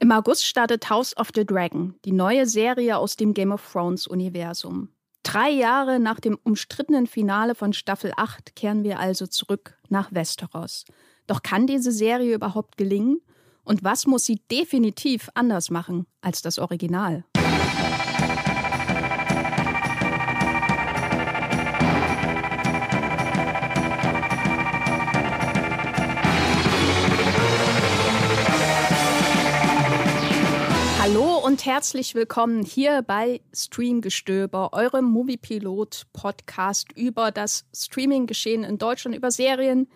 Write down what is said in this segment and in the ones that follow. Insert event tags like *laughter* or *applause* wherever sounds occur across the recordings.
Im August startet House of the Dragon, die neue Serie aus dem Game of Thrones Universum. Drei Jahre nach dem umstrittenen Finale von Staffel 8 kehren wir also zurück nach Westeros. Doch kann diese Serie überhaupt gelingen? Und was muss sie definitiv anders machen als das Original? Und herzlich willkommen hier bei Streamgestöber, eurem Moviepilot-Podcast über das Streaming-Geschehen in Deutschland, über Serien,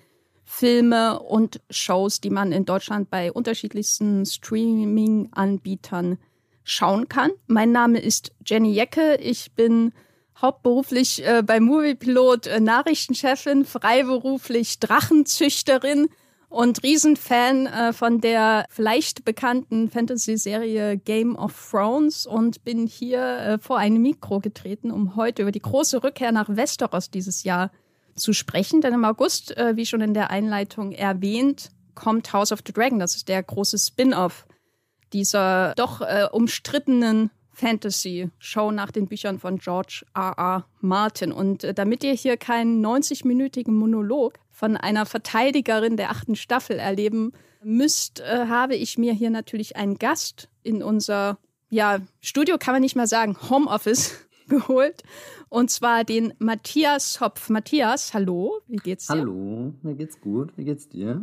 Filme und Shows, die man in Deutschland bei unterschiedlichsten Streaming-Anbietern schauen kann. Mein Name ist Jenny Jecke. Ich bin hauptberuflich äh, bei Moviepilot äh, Nachrichtenchefin, freiberuflich Drachenzüchterin und Riesenfan äh, von der vielleicht bekannten Fantasy-Serie Game of Thrones und bin hier äh, vor ein Mikro getreten, um heute über die große Rückkehr nach Westeros dieses Jahr zu sprechen. Denn im August, äh, wie schon in der Einleitung erwähnt, kommt House of the Dragon. Das ist der große Spin-off dieser doch äh, umstrittenen Fantasy-Show nach den Büchern von George R. R. Martin. Und äh, damit ihr hier keinen 90-minütigen Monolog von einer Verteidigerin der achten Staffel erleben müsst, äh, habe ich mir hier natürlich einen Gast in unser ja, Studio, kann man nicht mal sagen, Homeoffice *laughs* geholt. Und zwar den Matthias Hopf. Matthias, hallo, wie geht's dir? Hallo, mir geht's gut. Wie geht's dir?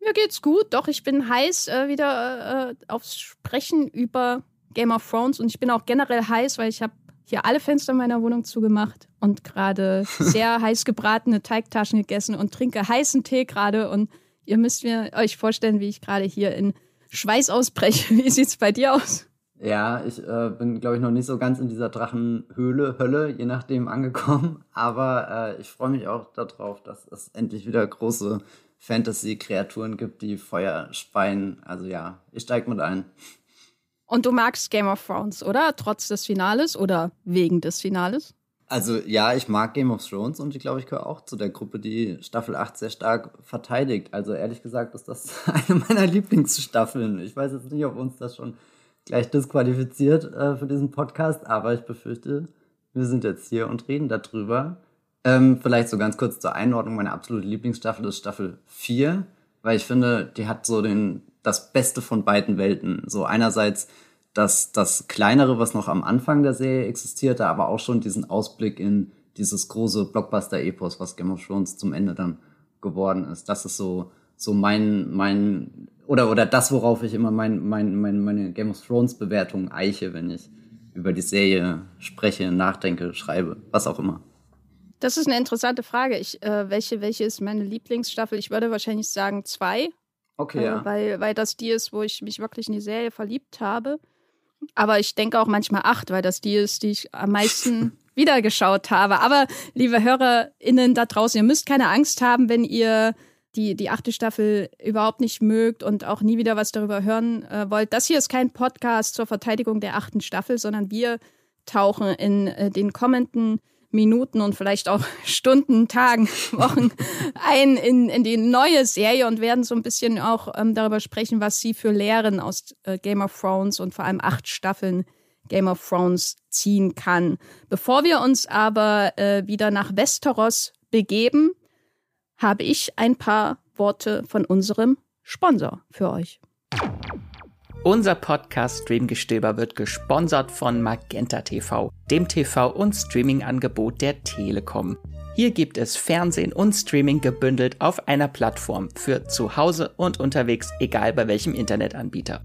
Mir geht's gut, doch ich bin heiß äh, wieder äh, aufs Sprechen über Game of Thrones und ich bin auch generell heiß, weil ich habe hier alle Fenster meiner Wohnung zugemacht und gerade *laughs* sehr heiß gebratene Teigtaschen gegessen und trinke heißen Tee gerade. Und ihr müsst mir euch vorstellen, wie ich gerade hier in Schweiß ausbreche. *laughs* Wie sieht's bei dir aus? Ja, ich äh, bin, glaube ich, noch nicht so ganz in dieser Drachenhöhle, Hölle, je nachdem, angekommen. *laughs* Aber äh, ich freue mich auch darauf, dass es endlich wieder große Fantasy-Kreaturen gibt, die Feuer speien. Also ja, ich steige mit ein. Und du magst Game of Thrones, oder? Trotz des Finales oder wegen des Finales? Also ja, ich mag Game of Thrones und ich glaube, ich gehöre auch zu der Gruppe, die Staffel 8 sehr stark verteidigt. Also ehrlich gesagt ist das *laughs* eine meiner Lieblingsstaffeln. Ich weiß jetzt nicht, ob uns das schon gleich disqualifiziert äh, für diesen Podcast, aber ich befürchte, wir sind jetzt hier und reden darüber. Ähm, vielleicht so ganz kurz zur Einordnung. Meine absolute Lieblingsstaffel ist Staffel 4, weil ich finde, die hat so den das Beste von beiden Welten. So einerseits das, das kleinere, was noch am Anfang der Serie existierte, aber auch schon diesen Ausblick in dieses große Blockbuster-Epos, was Game of Thrones zum Ende dann geworden ist. Das ist so, so mein, mein, oder, oder das, worauf ich immer mein, mein, mein, meine Game of Thrones Bewertung eiche, wenn ich über die Serie spreche, nachdenke, schreibe, was auch immer. Das ist eine interessante Frage. Ich, äh, welche, welche ist meine Lieblingsstaffel? Ich würde wahrscheinlich sagen zwei, Okay, äh, ja. Weil, weil das die ist, wo ich mich wirklich in die Serie verliebt habe. Aber ich denke auch manchmal acht, weil das die ist, die ich am meisten *laughs* wiedergeschaut habe. Aber liebe HörerInnen da draußen, ihr müsst keine Angst haben, wenn ihr die, die achte Staffel überhaupt nicht mögt und auch nie wieder was darüber hören äh, wollt. Das hier ist kein Podcast zur Verteidigung der achten Staffel, sondern wir tauchen in äh, den kommenden Minuten und vielleicht auch *laughs* Stunden, Tagen, Wochen ein in, in die neue Serie und werden so ein bisschen auch ähm, darüber sprechen, was sie für Lehren aus äh, Game of Thrones und vor allem acht Staffeln Game of Thrones ziehen kann. Bevor wir uns aber äh, wieder nach Westeros begeben, habe ich ein paar Worte von unserem Sponsor für euch. Unser Podcast Streamgestöber wird gesponsert von Magenta TV, dem TV- und Streaming-Angebot der Telekom. Hier gibt es Fernsehen und Streaming gebündelt auf einer Plattform für zu Hause und unterwegs, egal bei welchem Internetanbieter.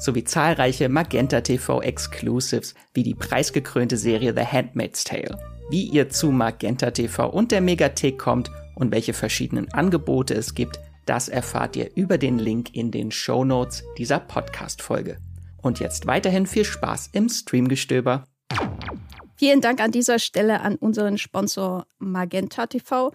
sowie zahlreiche Magenta TV Exclusives wie die preisgekrönte Serie The Handmaid's Tale. Wie ihr zu Magenta TV und der Megathek kommt und welche verschiedenen Angebote es gibt, das erfahrt ihr über den Link in den Show Notes dieser Podcast-Folge. Und jetzt weiterhin viel Spaß im Streamgestöber. Vielen Dank an dieser Stelle an unseren Sponsor Magenta TV.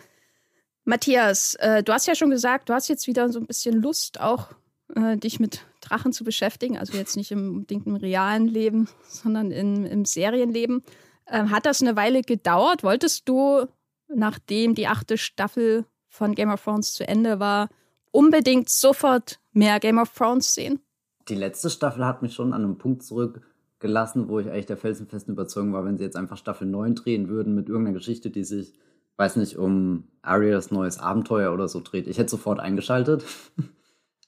Matthias, äh, du hast ja schon gesagt, du hast jetzt wieder so ein bisschen Lust, auch äh, dich mit Drachen zu beschäftigen. Also jetzt nicht im unbedingt im realen Leben, *laughs* sondern in, im Serienleben. Ähm, hat das eine Weile gedauert? Wolltest du, nachdem die achte Staffel von Game of Thrones zu Ende war, unbedingt sofort mehr Game of Thrones sehen? Die letzte Staffel hat mich schon an einem Punkt zurückgelassen, wo ich eigentlich der felsenfesten Überzeugung war, wenn sie jetzt einfach Staffel 9 drehen würden mit irgendeiner Geschichte, die sich, weiß nicht, um Arias neues Abenteuer oder so dreht. Ich hätte sofort eingeschaltet. *laughs*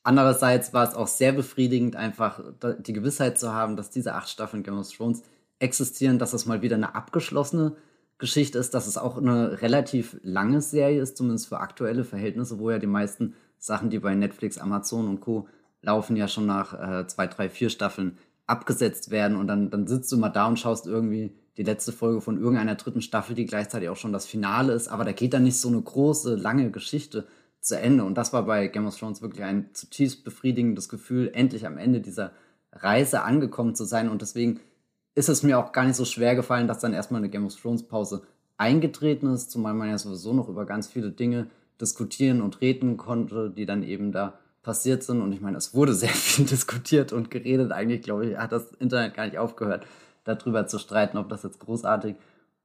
Andererseits war es auch sehr befriedigend, einfach die Gewissheit zu haben, dass diese acht Staffeln Game of Thrones existieren, dass es mal wieder eine abgeschlossene Geschichte ist, dass es auch eine relativ lange Serie ist, zumindest für aktuelle Verhältnisse, wo ja die meisten Sachen, die bei Netflix, Amazon und Co. laufen, ja schon nach äh, zwei, drei, vier Staffeln abgesetzt werden und dann, dann sitzt du mal da und schaust irgendwie die letzte Folge von irgendeiner dritten Staffel, die gleichzeitig auch schon das Finale ist, aber da geht dann nicht so eine große, lange Geschichte zu Ende. Und das war bei Game of Thrones wirklich ein zutiefst befriedigendes Gefühl, endlich am Ende dieser Reise angekommen zu sein. Und deswegen ist es mir auch gar nicht so schwer gefallen, dass dann erstmal eine Game of Thrones Pause eingetreten ist, zumal man ja sowieso noch über ganz viele Dinge diskutieren und reden konnte, die dann eben da passiert sind. Und ich meine, es wurde sehr *laughs* viel diskutiert und geredet. Eigentlich, glaube ich, hat das Internet gar nicht aufgehört, darüber zu streiten, ob das jetzt großartig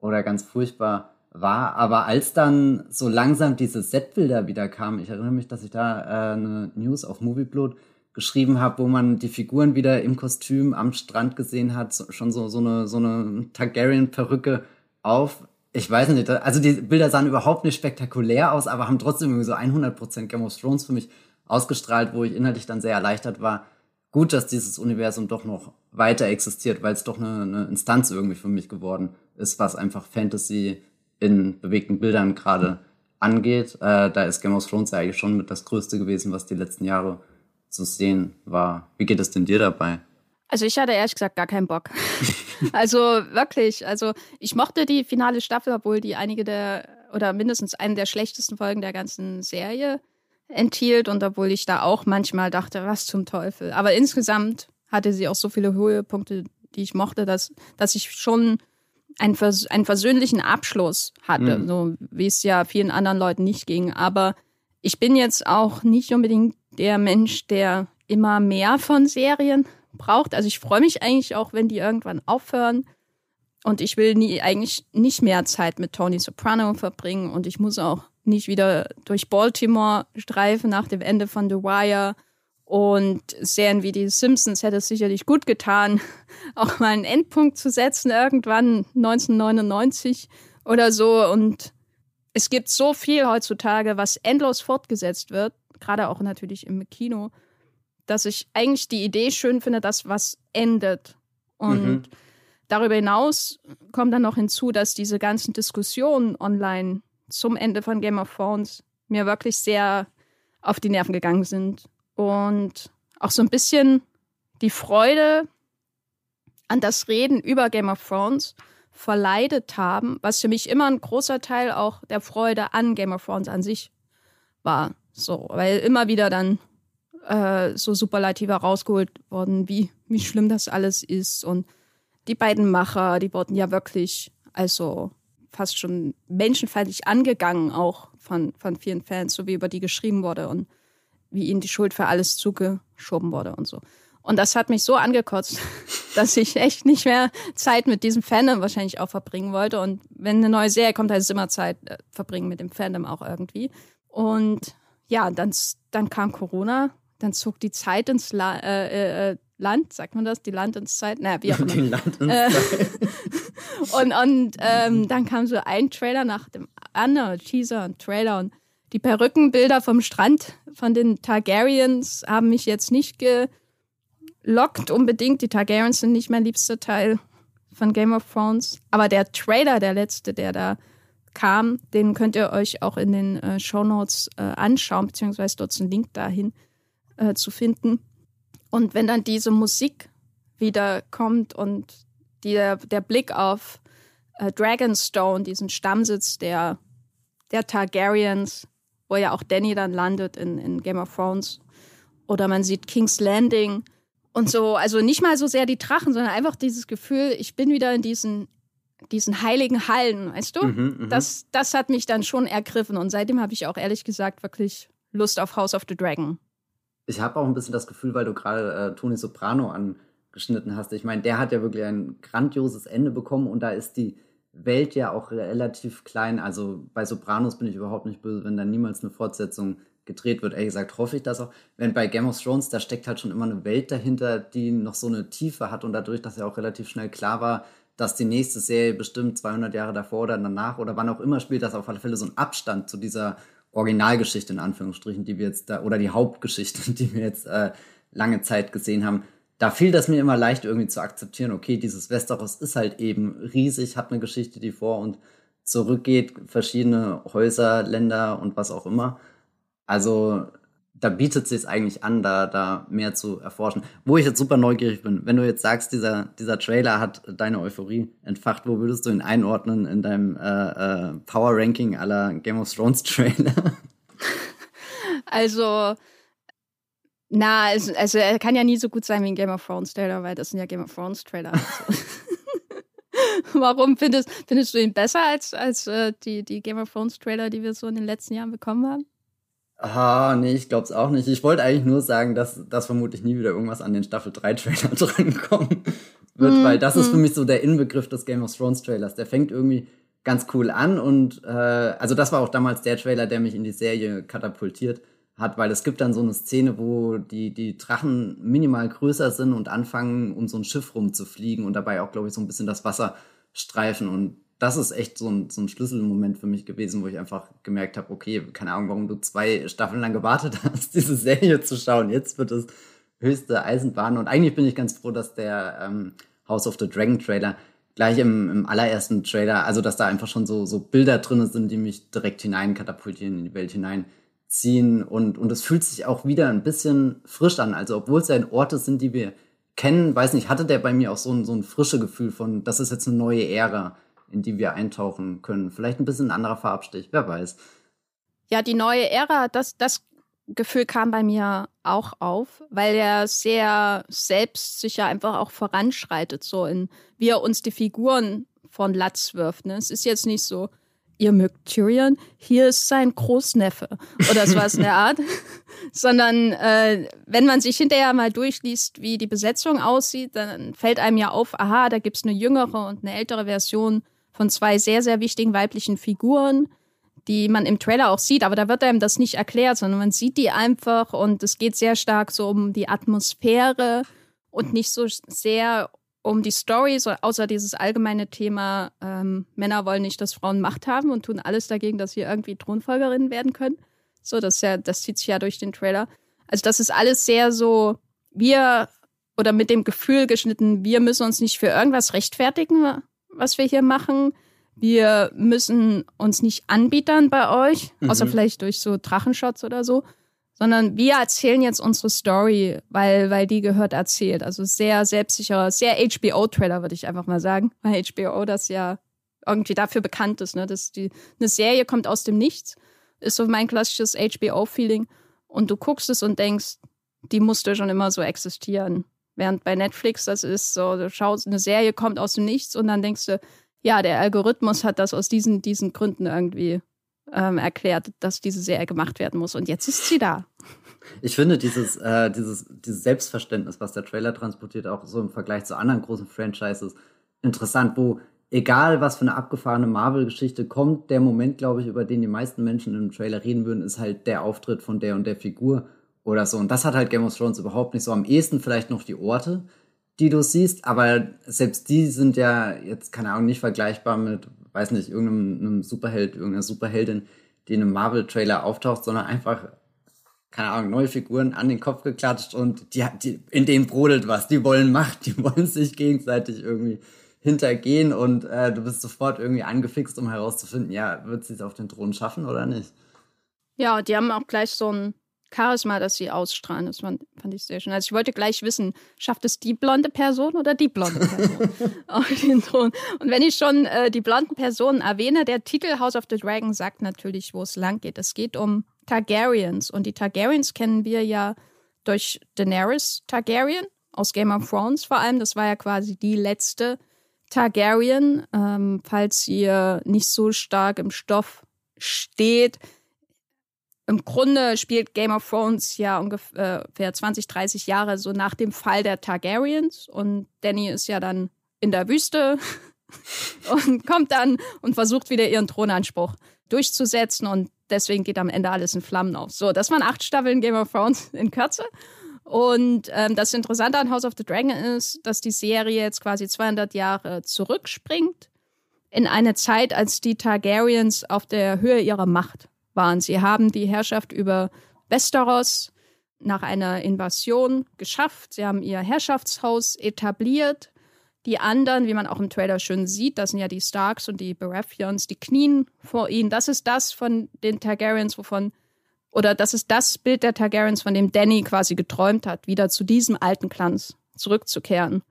oder ganz furchtbar war. Aber als dann so langsam diese Setbilder wieder kamen, ich erinnere mich, dass ich da äh, eine News auf Movieblood geschrieben habe, wo man die Figuren wieder im Kostüm am Strand gesehen hat, so, schon so, so eine, so eine Targaryen-Perücke auf. Ich weiß nicht, also die Bilder sahen überhaupt nicht spektakulär aus, aber haben trotzdem irgendwie so 100% Game of Thrones für mich ausgestrahlt, wo ich inhaltlich dann sehr erleichtert war. Gut, dass dieses Universum doch noch weiter existiert, weil es doch eine, eine Instanz irgendwie für mich geworden ist, was einfach Fantasy in bewegten Bildern gerade angeht. Äh, da ist Game of Thrones ja eigentlich schon mit das Größte gewesen, was die letzten Jahre zu sehen war. Wie geht es denn dir dabei? Also ich hatte ehrlich gesagt gar keinen Bock. *laughs* also wirklich, also ich mochte die finale Staffel, obwohl die einige der oder mindestens eine der schlechtesten Folgen der ganzen Serie enthielt und obwohl ich da auch manchmal dachte, was zum Teufel. Aber insgesamt hatte sie auch so viele Höhepunkte, die ich mochte, dass, dass ich schon einen, vers einen versöhnlichen Abschluss hatte, mhm. so wie es ja vielen anderen Leuten nicht ging. Aber ich bin jetzt auch nicht unbedingt der Mensch, der immer mehr von Serien braucht. Also ich freue mich eigentlich auch, wenn die irgendwann aufhören. Und ich will nie, eigentlich nicht mehr Zeit mit Tony Soprano verbringen. Und ich muss auch nicht wieder durch Baltimore streifen nach dem Ende von The Wire. Und Serien wie die Simpsons hätte es sicherlich gut getan, *laughs* auch mal einen Endpunkt zu setzen, irgendwann 1999 oder so. Und es gibt so viel heutzutage, was endlos fortgesetzt wird gerade auch natürlich im Kino, dass ich eigentlich die Idee schön finde, dass was endet. Und mhm. darüber hinaus kommt dann noch hinzu, dass diese ganzen Diskussionen online zum Ende von Game of Thrones mir wirklich sehr auf die Nerven gegangen sind. Und auch so ein bisschen die Freude an das Reden über Game of Thrones verleidet haben, was für mich immer ein großer Teil auch der Freude an Game of Thrones an sich war. So, weil immer wieder dann äh, so Superlative rausgeholt worden, wie, wie schlimm das alles ist. Und die beiden Macher, die wurden ja wirklich, also fast schon menschenfeindlich angegangen, auch von, von vielen Fans, so wie über die geschrieben wurde und wie ihnen die Schuld für alles zugeschoben wurde und so. Und das hat mich so angekotzt, *laughs* dass ich echt nicht mehr Zeit mit diesem Fandom wahrscheinlich auch verbringen wollte. Und wenn eine neue Serie kommt, heißt es immer Zeit äh, verbringen mit dem Fandom auch irgendwie. Und ja, dann, dann kam Corona, dann zog die Zeit ins La äh, äh, äh Land, sagt man das? Die Land ins Zeit? Naja, wie auch *laughs* immer. Die Land ins äh, Zeit. *laughs* und und ähm, dann kam so ein Trailer nach dem anderen, Teaser und Trailer und die Perückenbilder vom Strand von den Targaryens haben mich jetzt nicht gelockt unbedingt. Die Targaryens sind nicht mein liebster Teil von Game of Thrones. Aber der Trailer, der letzte, der da kam, den könnt ihr euch auch in den äh, Show Notes äh, anschauen, beziehungsweise dort ist ein Link dahin äh, zu finden. Und wenn dann diese Musik wieder kommt und die, der Blick auf äh, Dragonstone, diesen Stammsitz der, der Targaryens, wo ja auch Danny dann landet in, in Game of Thrones, oder man sieht King's Landing und so, also nicht mal so sehr die Drachen, sondern einfach dieses Gefühl, ich bin wieder in diesen diesen heiligen Hallen, weißt du? Mhm, mhm, das, das hat mich dann schon ergriffen und seitdem habe ich auch ehrlich gesagt wirklich Lust auf House of the Dragon. Ich habe auch ein bisschen das Gefühl, weil du gerade äh, Tony Soprano angeschnitten hast. Ich meine, der hat ja wirklich ein grandioses Ende bekommen und da ist die Welt ja auch relativ klein. Also bei Sopranos bin ich überhaupt nicht böse, wenn da niemals eine Fortsetzung gedreht wird. Ehrlich gesagt hoffe ich das auch. Wenn bei Game of Thrones, da steckt halt schon immer eine Welt dahinter, die noch so eine Tiefe hat und dadurch, dass ja auch relativ schnell klar war, dass die nächste Serie bestimmt 200 Jahre davor oder danach oder wann auch immer spielt, dass auf alle Fälle so ein Abstand zu dieser Originalgeschichte in Anführungsstrichen, die wir jetzt da, oder die Hauptgeschichte, *laughs* die wir jetzt äh, lange Zeit gesehen haben, da fiel das mir immer leicht irgendwie zu akzeptieren, okay, dieses Westeros ist halt eben riesig, hat eine Geschichte, die vor und zurückgeht, verschiedene Häuser, Länder und was auch immer. Also da bietet es sich eigentlich an, da, da mehr zu erforschen. Wo ich jetzt super neugierig bin, wenn du jetzt sagst, dieser, dieser Trailer hat deine Euphorie entfacht, wo würdest du ihn einordnen in deinem äh, äh, Power Ranking aller Game of Thrones Trailer? *laughs* Also, na, also, also, er kann ja nie so gut sein wie ein Game of Thrones Trailer, weil das sind ja Game of Thrones Trailer. Also. *laughs* Warum findest, findest du ihn besser als, als äh, die, die Game of Thrones Trailer, die wir so in den letzten Jahren bekommen haben? Ah, nee, ich glaub's auch nicht. Ich wollte eigentlich nur sagen, dass, dass vermutlich nie wieder irgendwas an den Staffel 3 Trailer *laughs* drankommen wird, mm, weil das mm. ist für mhm. mich so der Inbegriff des Game of Thrones Trailers. Der fängt irgendwie ganz cool an und äh, also das war auch damals der Trailer, der mich in die Serie katapultiert hat, weil es gibt dann so eine Szene, wo die, die Drachen minimal größer sind und anfangen, um so ein Schiff rumzufliegen und dabei auch, glaube ich, so ein bisschen das Wasser streifen und das ist echt so ein, so ein Schlüsselmoment für mich gewesen, wo ich einfach gemerkt habe, okay, keine Ahnung, warum du zwei Staffeln lang gewartet *laughs* hast, diese Serie zu schauen. Jetzt wird es höchste Eisenbahn. Und eigentlich bin ich ganz froh, dass der ähm, House of the Dragon Trailer gleich im, im allerersten Trailer, also dass da einfach schon so, so Bilder drin sind, die mich direkt hinein katapultieren, in die Welt hineinziehen. Und, und es fühlt sich auch wieder ein bisschen frisch an. Also obwohl es ja Orte sind, die wir kennen, weiß nicht, hatte der bei mir auch so ein, so ein frische Gefühl von, das ist jetzt eine neue Ära in die wir eintauchen können. Vielleicht ein bisschen ein anderer Farbstich, wer weiß. Ja, die neue Ära, das, das Gefühl kam bei mir auch auf, weil er sehr selbstsicher einfach auch voranschreitet, so in wie er uns die Figuren von Latz wirft. Ne? Es ist jetzt nicht so, ihr mögt Tyrion, hier ist sein Großneffe. Oder sowas in der Art, *laughs* sondern äh, wenn man sich hinterher mal durchliest, wie die Besetzung aussieht, dann fällt einem ja auf, aha, da gibt es eine jüngere und eine ältere Version von zwei sehr, sehr wichtigen weiblichen Figuren, die man im Trailer auch sieht, aber da wird einem das nicht erklärt, sondern man sieht die einfach und es geht sehr stark so um die Atmosphäre und nicht so sehr um die Story, so außer dieses allgemeine Thema, ähm, Männer wollen nicht, dass Frauen Macht haben und tun alles dagegen, dass sie irgendwie Thronfolgerinnen werden können. So, das ja, das zieht sich ja durch den Trailer. Also das ist alles sehr so, wir oder mit dem Gefühl geschnitten, wir müssen uns nicht für irgendwas rechtfertigen, was wir hier machen. Wir müssen uns nicht anbietern bei euch, mhm. außer vielleicht durch so Drachenshots oder so, sondern wir erzählen jetzt unsere Story, weil, weil die gehört erzählt. Also sehr selbstsicherer, sehr HBO-Trailer, würde ich einfach mal sagen, *laughs* weil HBO das ja irgendwie dafür bekannt ist, ne? dass die, eine Serie kommt aus dem Nichts, ist so mein klassisches HBO-Feeling und du guckst es und denkst, die musste schon immer so existieren. Während bei Netflix das ist so, du schaust, eine Serie kommt aus dem Nichts und dann denkst du, ja, der Algorithmus hat das aus diesen, diesen Gründen irgendwie ähm, erklärt, dass diese Serie gemacht werden muss. Und jetzt ist sie da. Ich finde dieses, äh, dieses, dieses Selbstverständnis, was der Trailer transportiert, auch so im Vergleich zu anderen großen Franchises, interessant, wo egal was für eine abgefahrene Marvel-Geschichte kommt, der Moment, glaube ich, über den die meisten Menschen im Trailer reden würden, ist halt der Auftritt von der und der Figur oder so. Und das hat halt Game of Thrones überhaupt nicht so. Am ehesten vielleicht noch die Orte, die du siehst, aber selbst die sind ja jetzt, keine Ahnung, nicht vergleichbar mit, weiß nicht, irgendeinem Superheld, irgendeiner Superheldin, die in einem Marvel-Trailer auftaucht, sondern einfach, keine Ahnung, neue Figuren an den Kopf geklatscht und die, die, in denen brodelt was. Die wollen Macht, die *laughs* wollen sich gegenseitig irgendwie hintergehen und äh, du bist sofort irgendwie angefixt, um herauszufinden, ja, wird sie es auf den Thron schaffen oder nicht? Ja, die haben auch gleich so ein Charisma, das sie ausstrahlen. Das fand, fand, ich sehr schön. Also ich wollte gleich wissen, schafft es die blonde Person oder die blonde Person *laughs* auf den Thron? Und wenn ich schon äh, die blonden Personen erwähne, der Titel House of the Dragon sagt natürlich, wo es lang geht. Es geht um Targaryens. Und die Targaryens kennen wir ja durch Daenerys Targaryen aus Game of Thrones vor allem. Das war ja quasi die letzte Targaryen, ähm, falls ihr nicht so stark im Stoff steht. Im Grunde spielt Game of Thrones ja ungefähr 20, 30 Jahre so nach dem Fall der Targaryens und Danny ist ja dann in der Wüste *laughs* und kommt dann und versucht wieder ihren Thronanspruch durchzusetzen und deswegen geht am Ende alles in Flammen auf. So, das waren acht Staffeln Game of Thrones in Kürze. Und ähm, das Interessante an House of the Dragon ist, dass die Serie jetzt quasi 200 Jahre zurückspringt in eine Zeit, als die Targaryens auf der Höhe ihrer Macht waren. Sie haben die Herrschaft über Westeros nach einer Invasion geschafft. Sie haben ihr Herrschaftshaus etabliert die anderen, wie man auch im Trailer schön sieht, das sind ja die Starks und die Baratheons, die knien vor ihnen. Das ist das von den Targaryens, wovon, oder das ist das Bild der Targaryens, von dem Danny quasi geträumt hat, wieder zu diesem alten Glanz zurückzukehren.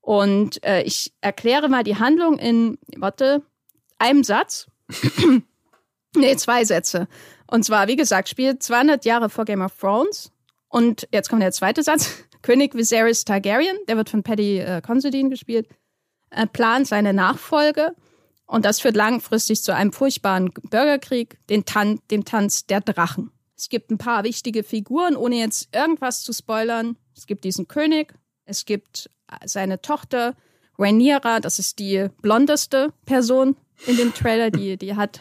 Und äh, ich erkläre mal die Handlung in, warte, einem Satz. *laughs* nee, zwei Sätze. Und zwar, wie gesagt, spielt 200 Jahre vor Game of Thrones. Und jetzt kommt der zweite Satz. *laughs* König Viserys Targaryen, der wird von Paddy äh, Considine gespielt, äh, plant seine Nachfolge. Und das führt langfristig zu einem furchtbaren Bürgerkrieg, den Tan dem Tanz der Drachen. Es gibt ein paar wichtige Figuren, ohne jetzt irgendwas zu spoilern. Es gibt diesen König, es gibt äh, seine Tochter Rhaenyra, das ist die blondeste Person in dem Trailer, die, die hat,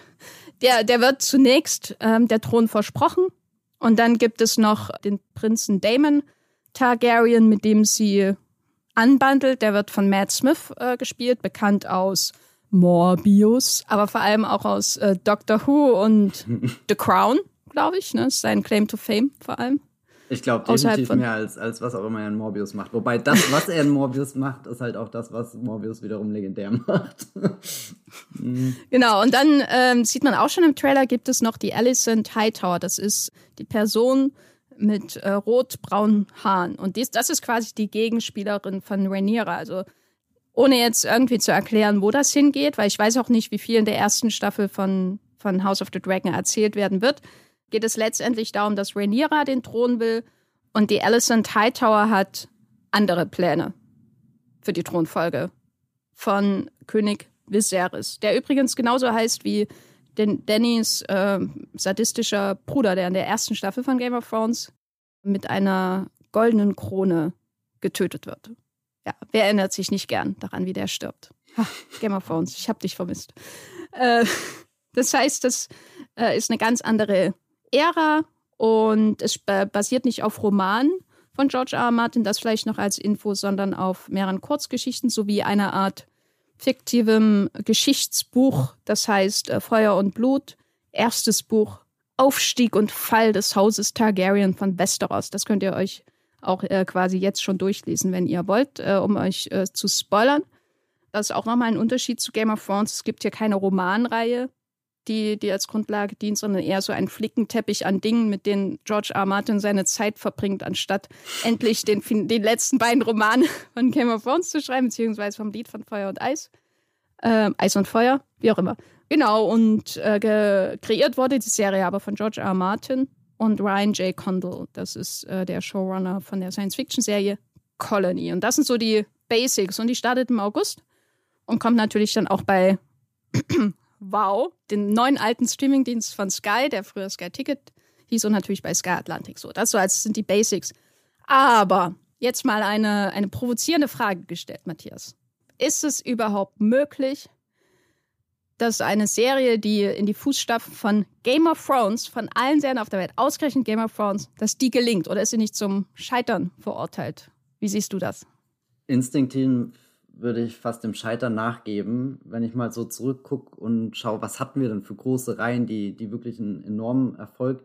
der, der wird zunächst ähm, der Thron versprochen. Und dann gibt es noch den Prinzen Damon, Targaryen, mit dem sie anbandelt. Der wird von Matt Smith äh, gespielt, bekannt aus Morbius, aber vor allem auch aus äh, Doctor Who und *laughs* The Crown, glaube ich. Ne? Das ist sein Claim to Fame vor allem. Ich glaube definitiv mehr als, als was auch immer er in Morbius macht. Wobei das, was er in Morbius macht, ist halt auch das, was Morbius wiederum legendär *laughs* macht. Genau, und dann ähm, sieht man auch schon im Trailer, gibt es noch die Alicent Hightower. Das ist die Person, mit äh, rot-braunen Haaren. Und dies, das ist quasi die Gegenspielerin von Rhaenyra. Also ohne jetzt irgendwie zu erklären, wo das hingeht, weil ich weiß auch nicht, wie viel in der ersten Staffel von, von House of the Dragon erzählt werden wird, geht es letztendlich darum, dass Rhaenyra den Thron will und die Alicent Hightower hat andere Pläne für die Thronfolge von König Viserys, der übrigens genauso heißt wie den Dannys äh, sadistischer Bruder, der in der ersten Staffel von Game of Thrones mit einer goldenen Krone getötet wird. Ja, wer erinnert sich nicht gern daran, wie der stirbt? Ach, Game of Thrones, ich hab dich vermisst. Äh, *laughs* das heißt, das äh, ist eine ganz andere Ära und es basiert nicht auf Romanen von George R. R. Martin, das vielleicht noch als Info, sondern auf mehreren Kurzgeschichten sowie einer Art fiktivem Geschichtsbuch, das heißt äh, Feuer und Blut. Erstes Buch Aufstieg und Fall des Hauses Targaryen von Westeros. Das könnt ihr euch auch äh, quasi jetzt schon durchlesen, wenn ihr wollt, äh, um euch äh, zu spoilern. Das ist auch nochmal ein Unterschied zu Game of Thrones. Es gibt hier keine Romanreihe, die, die als Grundlage dient, sondern eher so ein Flickenteppich an Dingen, mit denen George R. Martin seine Zeit verbringt, anstatt endlich den, den letzten beiden Roman von Game of Thrones zu schreiben, beziehungsweise vom Lied von Feuer und Eis. Äh, Eis und Feuer, wie auch immer. Genau, und äh, kreiert wurde die Serie aber von George R. Martin und Ryan J. Condell. Das ist äh, der Showrunner von der Science-Fiction-Serie Colony. Und das sind so die Basics. Und die startet im August und kommt natürlich dann auch bei Wow, den neuen alten Streamingdienst von Sky, der früher Sky Ticket hieß und natürlich bei Sky Atlantic. So, das so als sind die Basics. Aber jetzt mal eine, eine provozierende Frage gestellt, Matthias. Ist es überhaupt möglich, dass eine Serie, die in die Fußstapfen von Game of Thrones, von allen Serien auf der Welt, ausgerechnet Game of Thrones, dass die gelingt oder ist sie nicht zum Scheitern verurteilt? Wie siehst du das? Instinktiv würde ich fast dem Scheitern nachgeben, wenn ich mal so zurückgucke und schaue, was hatten wir denn für große Reihen, die, die wirklich einen enormen Erfolg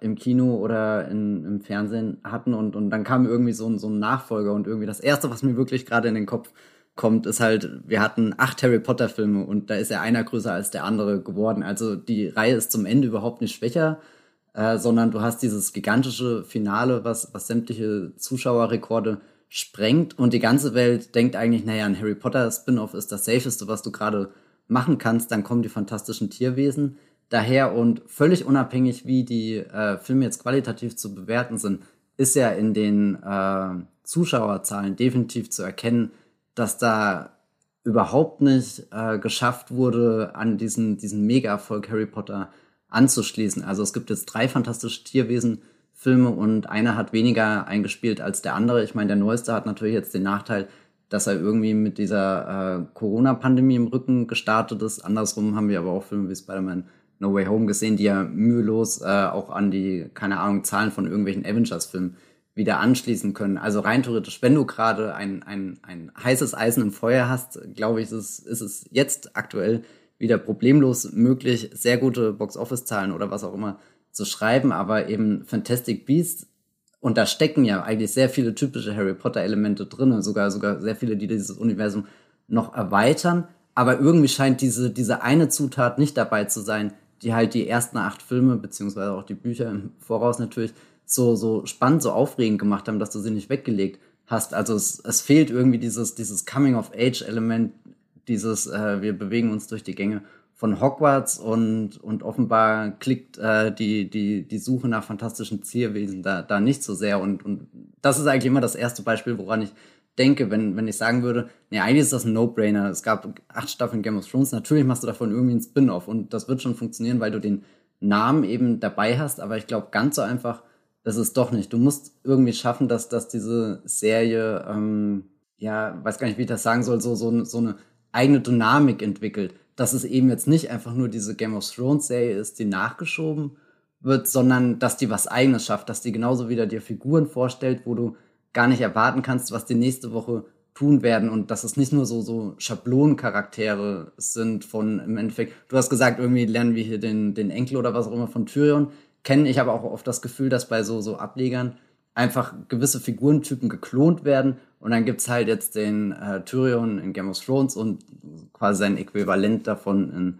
im Kino oder in, im Fernsehen hatten und, und dann kam irgendwie so ein, so ein Nachfolger und irgendwie das Erste, was mir wirklich gerade in den Kopf kommt, ist halt, wir hatten acht Harry Potter Filme und da ist ja einer größer als der andere geworden. Also die Reihe ist zum Ende überhaupt nicht schwächer, äh, sondern du hast dieses gigantische Finale, was, was sämtliche Zuschauerrekorde sprengt und die ganze Welt denkt eigentlich, naja, ein Harry Potter Spin-off ist das safeste, was du gerade machen kannst, dann kommen die fantastischen Tierwesen daher und völlig unabhängig, wie die äh, Filme jetzt qualitativ zu bewerten sind, ist ja in den äh, Zuschauerzahlen definitiv zu erkennen, dass da überhaupt nicht äh, geschafft wurde, an diesen, diesen Mega-Erfolg Harry Potter anzuschließen. Also es gibt jetzt drei fantastische Tierwesen-Filme und einer hat weniger eingespielt als der andere. Ich meine, der neueste hat natürlich jetzt den Nachteil, dass er irgendwie mit dieser äh, Corona-Pandemie im Rücken gestartet ist. Andersrum haben wir aber auch Filme wie Spider-Man No Way Home gesehen, die ja mühelos äh, auch an die, keine Ahnung, Zahlen von irgendwelchen Avengers-Filmen wieder anschließen können. Also rein theoretisch, wenn du gerade ein, ein, ein heißes Eisen im Feuer hast, glaube ich, ist ist es jetzt aktuell wieder problemlos möglich, sehr gute Box-Office-Zahlen oder was auch immer zu schreiben, aber eben Fantastic Beasts und da stecken ja eigentlich sehr viele typische Harry Potter-Elemente drin, sogar, sogar sehr viele, die dieses Universum noch erweitern. Aber irgendwie scheint diese, diese eine Zutat nicht dabei zu sein, die halt die ersten acht Filme, beziehungsweise auch die Bücher im Voraus natürlich so, so spannend, so aufregend gemacht haben, dass du sie nicht weggelegt hast. Also es, es fehlt irgendwie dieses, dieses Coming-of-Age-Element, dieses, äh, wir bewegen uns durch die Gänge von Hogwarts und, und offenbar klickt äh, die, die, die Suche nach fantastischen Zierwesen da, da nicht so sehr. Und, und das ist eigentlich immer das erste Beispiel, woran ich denke, wenn, wenn ich sagen würde, nee, eigentlich ist das ein No-Brainer. Es gab acht Staffeln Game of Thrones, natürlich machst du davon irgendwie einen Spin-off und das wird schon funktionieren, weil du den Namen eben dabei hast, aber ich glaube, ganz so einfach, ist doch nicht. Du musst irgendwie schaffen, dass, dass diese Serie, ähm, ja, weiß gar nicht, wie ich das sagen soll, so, so, so eine eigene Dynamik entwickelt. Dass es eben jetzt nicht einfach nur diese Game of Thrones Serie ist, die nachgeschoben wird, sondern dass die was eigenes schafft, dass die genauso wieder dir Figuren vorstellt, wo du gar nicht erwarten kannst, was die nächste Woche tun werden und dass es nicht nur so, so Schablonencharaktere sind von im Endeffekt. Du hast gesagt, irgendwie lernen wir hier den, den Enkel oder was auch immer von Tyrion kennen. Ich habe auch oft das Gefühl, dass bei so, so Ablegern einfach gewisse Figurentypen geklont werden und dann gibt's halt jetzt den äh, Tyrion in Game of Thrones und quasi sein Äquivalent davon in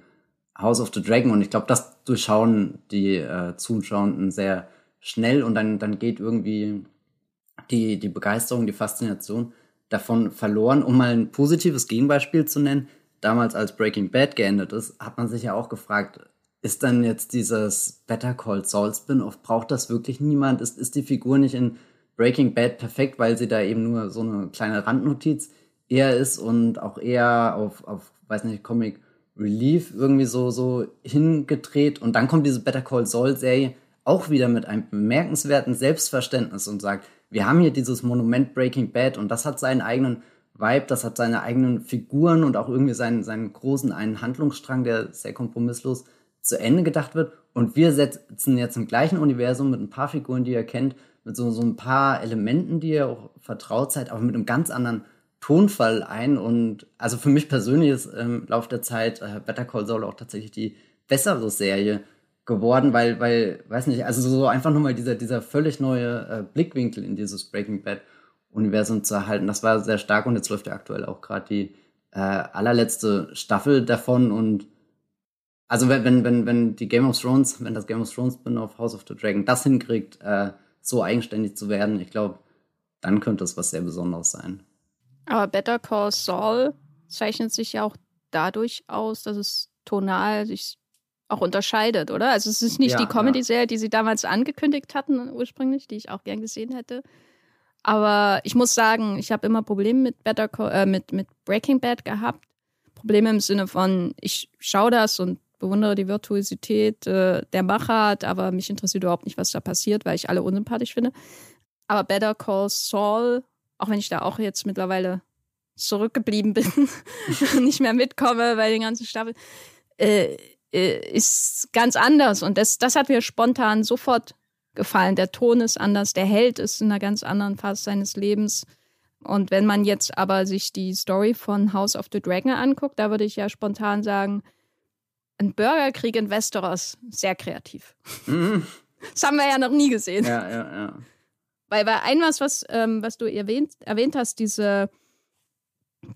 House of the Dragon und ich glaube, das durchschauen die äh, Zuschauenden sehr schnell und dann, dann geht irgendwie die, die Begeisterung, die Faszination davon verloren. Um mal ein positives Gegenbeispiel zu nennen, damals als Breaking Bad geendet ist, hat man sich ja auch gefragt, ist dann jetzt dieses Better Call Saul Spin-off, braucht das wirklich niemand? Ist, ist die Figur nicht in Breaking Bad perfekt, weil sie da eben nur so eine kleine Randnotiz eher ist und auch eher auf, auf weiß nicht, Comic Relief irgendwie so, so hingedreht. Und dann kommt diese Better Call Saul Serie auch wieder mit einem bemerkenswerten Selbstverständnis und sagt, wir haben hier dieses Monument Breaking Bad und das hat seinen eigenen Vibe, das hat seine eigenen Figuren und auch irgendwie seinen, seinen großen einen Handlungsstrang, der sehr kompromisslos zu Ende gedacht wird. Und wir setzen jetzt im gleichen Universum mit ein paar Figuren, die ihr kennt, mit so, so ein paar Elementen, die ihr auch vertraut seid, aber mit einem ganz anderen Tonfall ein. Und also für mich persönlich ist im Laufe der Zeit äh, Better Call Saul auch tatsächlich die bessere Serie geworden, weil, weil, weiß nicht, also so einfach nur mal dieser, dieser völlig neue äh, Blickwinkel in dieses Breaking Bad Universum zu erhalten. Das war sehr stark und jetzt läuft ja aktuell auch gerade die äh, allerletzte Staffel davon und also wenn, wenn, wenn, wenn die Game of Thrones, wenn das Game of Thrones bin auf House of the Dragon das hinkriegt, äh, so eigenständig zu werden, ich glaube, dann könnte es was sehr Besonderes sein. Aber Better Call Saul zeichnet sich ja auch dadurch aus, dass es tonal sich auch unterscheidet, oder? Also es ist nicht ja, die Comedy-Serie, die sie damals angekündigt hatten ursprünglich, die ich auch gern gesehen hätte. Aber ich muss sagen, ich habe immer Probleme mit Better Call, äh, mit, mit Breaking Bad gehabt. Probleme im Sinne von, ich schaue das und bewundere die Virtuosität äh, der Machart, aber mich interessiert überhaupt nicht, was da passiert, weil ich alle unsympathisch finde. Aber Better Call Saul, auch wenn ich da auch jetzt mittlerweile zurückgeblieben bin, *laughs* nicht mehr mitkomme bei den ganzen Staffeln, äh, äh, ist ganz anders. Und das, das hat mir spontan sofort gefallen. Der Ton ist anders, der Held ist in einer ganz anderen Phase seines Lebens. Und wenn man jetzt aber sich die Story von House of the Dragon anguckt, da würde ich ja spontan sagen, ein Bürgerkrieg in Westeros, sehr kreativ. Mhm. *laughs* Das haben wir ja noch nie gesehen. Ja, ja, ja. Weil bei ein was, was, ähm, was du erwähnt, erwähnt hast, diese,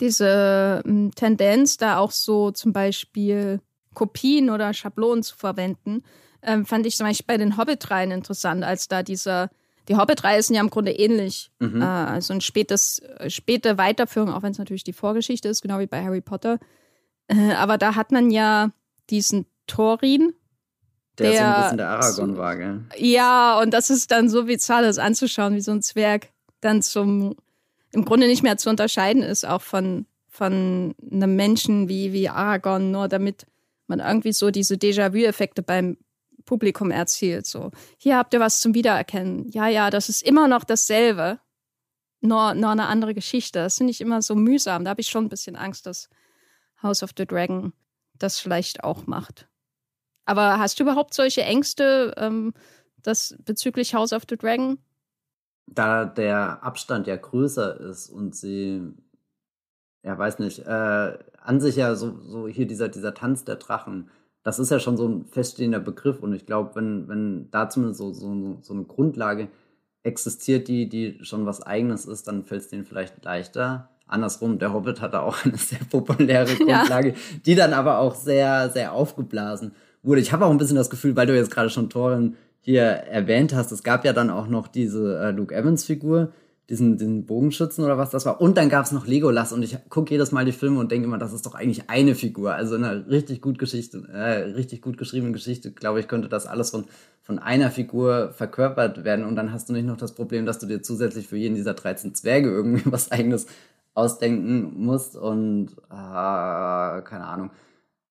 diese ähm, Tendenz, da auch so zum Beispiel Kopien oder Schablonen zu verwenden, ähm, fand ich zum Beispiel bei den Hobbit-Reihen interessant, als da dieser, die Hobbit-Reihe sind ja im Grunde ähnlich. Mhm. Äh, also ein spätes, späte Weiterführung, auch wenn es natürlich die Vorgeschichte ist, genau wie bei Harry Potter. Äh, aber da hat man ja diesen Thorin. Der, der so ein bisschen der Aragorn war, gell? Ja, und das ist dann so bizarr, das anzuschauen, wie so ein Zwerg dann zum, im Grunde nicht mehr zu unterscheiden ist, auch von, von einem Menschen wie, wie Aragorn, nur damit man irgendwie so diese Déjà-vu-Effekte beim Publikum erzielt. So, hier habt ihr was zum Wiedererkennen. Ja, ja, das ist immer noch dasselbe, nur, nur eine andere Geschichte. Das finde ich immer so mühsam. Da habe ich schon ein bisschen Angst, dass House of the Dragon das vielleicht auch macht. Aber hast du überhaupt solche Ängste ähm, das bezüglich House of the Dragon? Da der Abstand ja größer ist und sie, ja, weiß nicht, äh, an sich ja so, so hier dieser, dieser Tanz der Drachen, das ist ja schon so ein feststehender Begriff und ich glaube, wenn, wenn da zumindest so, so, so eine Grundlage existiert, die, die schon was Eigenes ist, dann fällt es denen vielleicht leichter. Andersrum, der Hobbit hatte auch *laughs* eine sehr populäre Grundlage, ja. die dann aber auch sehr, sehr aufgeblasen wurde. Ich habe auch ein bisschen das Gefühl, weil du jetzt gerade schon Thorin hier erwähnt hast, es gab ja dann auch noch diese äh, Luke Evans-Figur, diesen, diesen Bogenschützen oder was das war. Und dann gab es noch Legolas und ich gucke jedes Mal die Filme und denke immer, das ist doch eigentlich eine Figur. Also eine richtig gut Geschichte, äh, richtig gut geschriebene Geschichte, glaube ich, könnte das alles von, von einer Figur verkörpert werden. Und dann hast du nicht noch das Problem, dass du dir zusätzlich für jeden dieser 13 Zwerge irgendwie *laughs* was eigenes ausdenken musst. Und äh, keine Ahnung.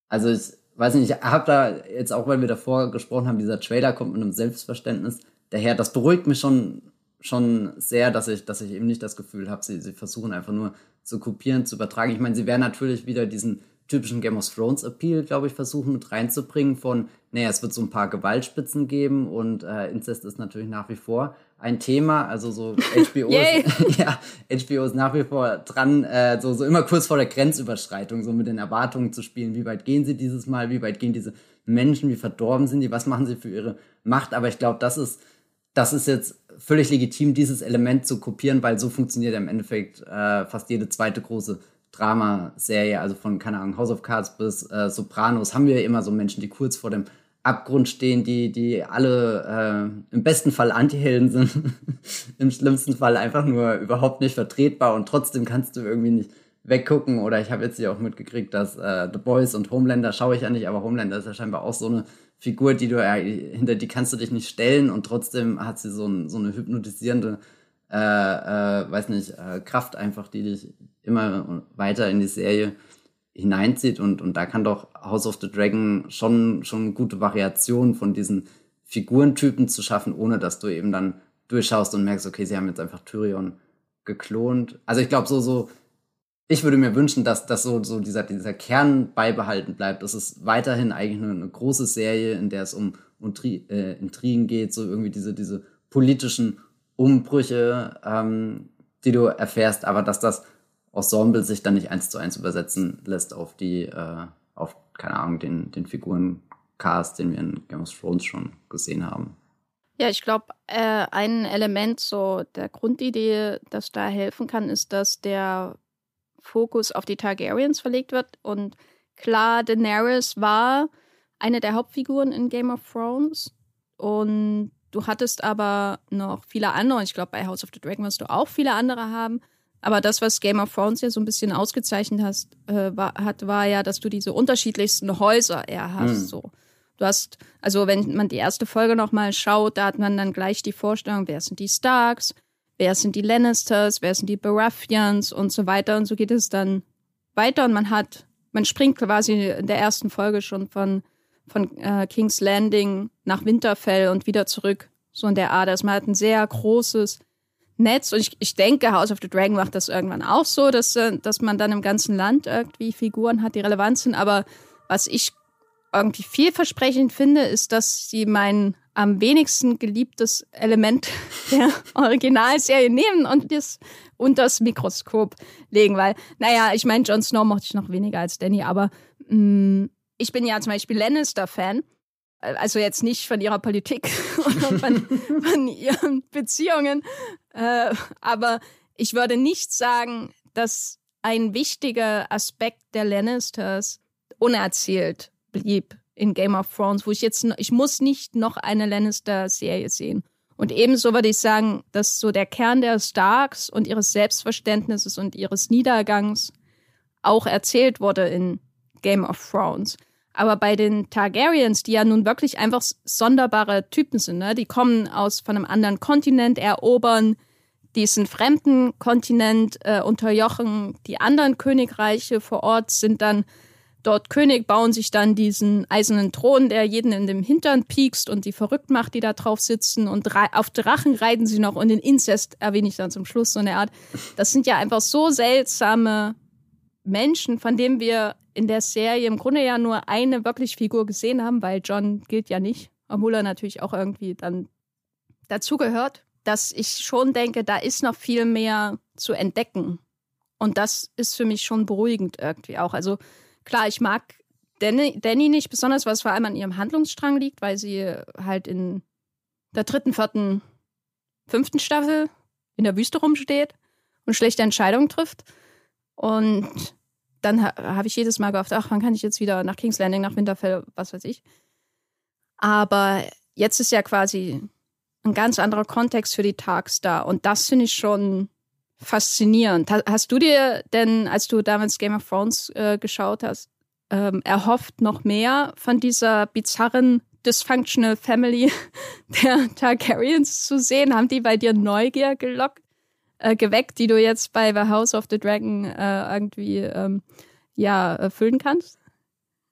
Also ich weiß nicht, ich habe da jetzt auch, weil wir davor gesprochen haben, dieser Trailer kommt mit einem Selbstverständnis daher. Das beruhigt mich schon schon sehr, dass ich, dass ich eben nicht das Gefühl habe, sie, sie versuchen einfach nur zu kopieren, zu übertragen. Ich meine, sie werden natürlich wieder diesen typischen Game of Thrones Appeal, glaube ich, versuchen mit reinzubringen von, naja, es wird so ein paar Gewaltspitzen geben und äh, Inzest ist natürlich nach wie vor ein Thema. Also so *laughs* HBO ist, *laughs* ja, HBO ist nach wie vor dran, äh, so, so immer kurz vor der Grenzüberschreitung, so mit den Erwartungen zu spielen. Wie weit gehen sie dieses Mal? Wie weit gehen diese Menschen? Wie verdorben sind die? Was machen sie für ihre Macht? Aber ich glaube, das ist, das ist jetzt völlig legitim, dieses Element zu kopieren, weil so funktioniert ja im Endeffekt äh, fast jede zweite große Dramaserie, also von, keine Ahnung, House of Cards bis äh, Sopranos, haben wir immer so Menschen, die kurz vor dem Abgrund stehen, die, die alle äh, im besten Fall Antihelden sind, *laughs* im schlimmsten Fall einfach nur überhaupt nicht vertretbar und trotzdem kannst du irgendwie nicht weggucken. Oder ich habe jetzt hier auch mitgekriegt, dass äh, The Boys und Homelander schaue ich ja nicht, aber Homelander ist ja scheinbar auch so eine Figur, die du ja, hinter die kannst du dich nicht stellen und trotzdem hat sie so, ein, so eine hypnotisierende, äh, äh, weiß nicht, äh, Kraft einfach, die dich immer weiter in die Serie hineinzieht und, und da kann doch House of the Dragon schon, schon gute Variationen von diesen Figurentypen zu schaffen, ohne dass du eben dann durchschaust und merkst, okay, sie haben jetzt einfach Tyrion geklont. Also ich glaube, so, so ich würde mir wünschen, dass, dass so, so dieser, dieser Kern beibehalten bleibt. Es ist weiterhin eigentlich nur eine große Serie, in der es um, um äh, Intrigen geht, so irgendwie diese, diese politischen Umbrüche, ähm, die du erfährst, aber dass das Ensemble sich dann nicht eins zu eins übersetzen lässt auf die, äh, auf, keine Ahnung, den, den Figurencast, den wir in Game of Thrones schon gesehen haben. Ja, ich glaube, äh, ein Element so der Grundidee, das da helfen kann, ist, dass der Fokus auf die Targaryens verlegt wird. Und klar, Daenerys war eine der Hauptfiguren in Game of Thrones. Und du hattest aber noch viele andere. Ich glaube, bei House of the Dragon wirst du auch viele andere haben. Aber das, was Game of Thrones ja so ein bisschen ausgezeichnet hast, äh, war, hat, war ja, dass du diese unterschiedlichsten Häuser eher hast. Mhm. So. Du hast, also wenn man die erste Folge nochmal schaut, da hat man dann gleich die Vorstellung, wer sind die Starks, wer sind die Lannisters, wer sind die Baratheons und so weiter. Und so geht es dann weiter und man hat, man springt quasi in der ersten Folge schon von, von äh, King's Landing nach Winterfell und wieder zurück. So in der Art. Also man hat ein sehr großes Netz und ich, ich denke, House of the Dragon macht das irgendwann auch so, dass, äh, dass man dann im ganzen Land irgendwie Figuren hat, die relevant sind. Aber was ich irgendwie vielversprechend finde, ist, dass sie mein am wenigsten geliebtes Element *laughs* der Originalserie nehmen und das unter das Mikroskop legen, weil, naja, ich meine, Jon Snow mochte ich noch weniger als Danny, aber mh, mm, ich bin ja zum Beispiel Lannister-Fan. Also jetzt nicht von ihrer Politik *laughs* oder von, von ihren Beziehungen, äh, aber ich würde nicht sagen, dass ein wichtiger Aspekt der Lannisters unerzählt blieb in Game of Thrones, wo ich jetzt, ich muss nicht noch eine Lannister-Serie sehen. Und ebenso würde ich sagen, dass so der Kern der Starks und ihres Selbstverständnisses und ihres Niedergangs auch erzählt wurde in Game of Thrones. Aber bei den Targaryens, die ja nun wirklich einfach sonderbare Typen sind, ne? die kommen aus von einem anderen Kontinent, erobern diesen fremden Kontinent äh, unterjochen. Die anderen Königreiche vor Ort sind dann dort König, bauen sich dann diesen eisernen Thron, der jeden in dem Hintern piekst und die verrückt macht, die da drauf sitzen. Und auf Drachen reiten sie noch und den Inzest erwähne ich dann zum Schluss so eine Art. Das sind ja einfach so seltsame Menschen, von denen wir in der Serie im Grunde ja nur eine wirklich Figur gesehen haben, weil John gilt ja nicht, obwohl er natürlich auch irgendwie dann dazugehört dass ich schon denke, da ist noch viel mehr zu entdecken. Und das ist für mich schon beruhigend irgendwie auch. Also klar, ich mag Danny, Danny nicht besonders, was vor allem an ihrem Handlungsstrang liegt, weil sie halt in der dritten, vierten, fünften Staffel in der Wüste rumsteht und schlechte Entscheidungen trifft. Und dann ha habe ich jedes Mal gehofft, ach, wann kann ich jetzt wieder nach King's Landing, nach Winterfell, was weiß ich. Aber jetzt ist ja quasi ein ganz anderer Kontext für die Tags da. Und das finde ich schon faszinierend. Hast du dir denn, als du damals Game of Thrones äh, geschaut hast, ähm, erhofft noch mehr von dieser bizarren Dysfunctional Family *laughs* der Targaryens zu sehen? Haben die bei dir Neugier gelockt, äh, geweckt, die du jetzt bei The House of the Dragon äh, irgendwie ähm, ja, erfüllen kannst?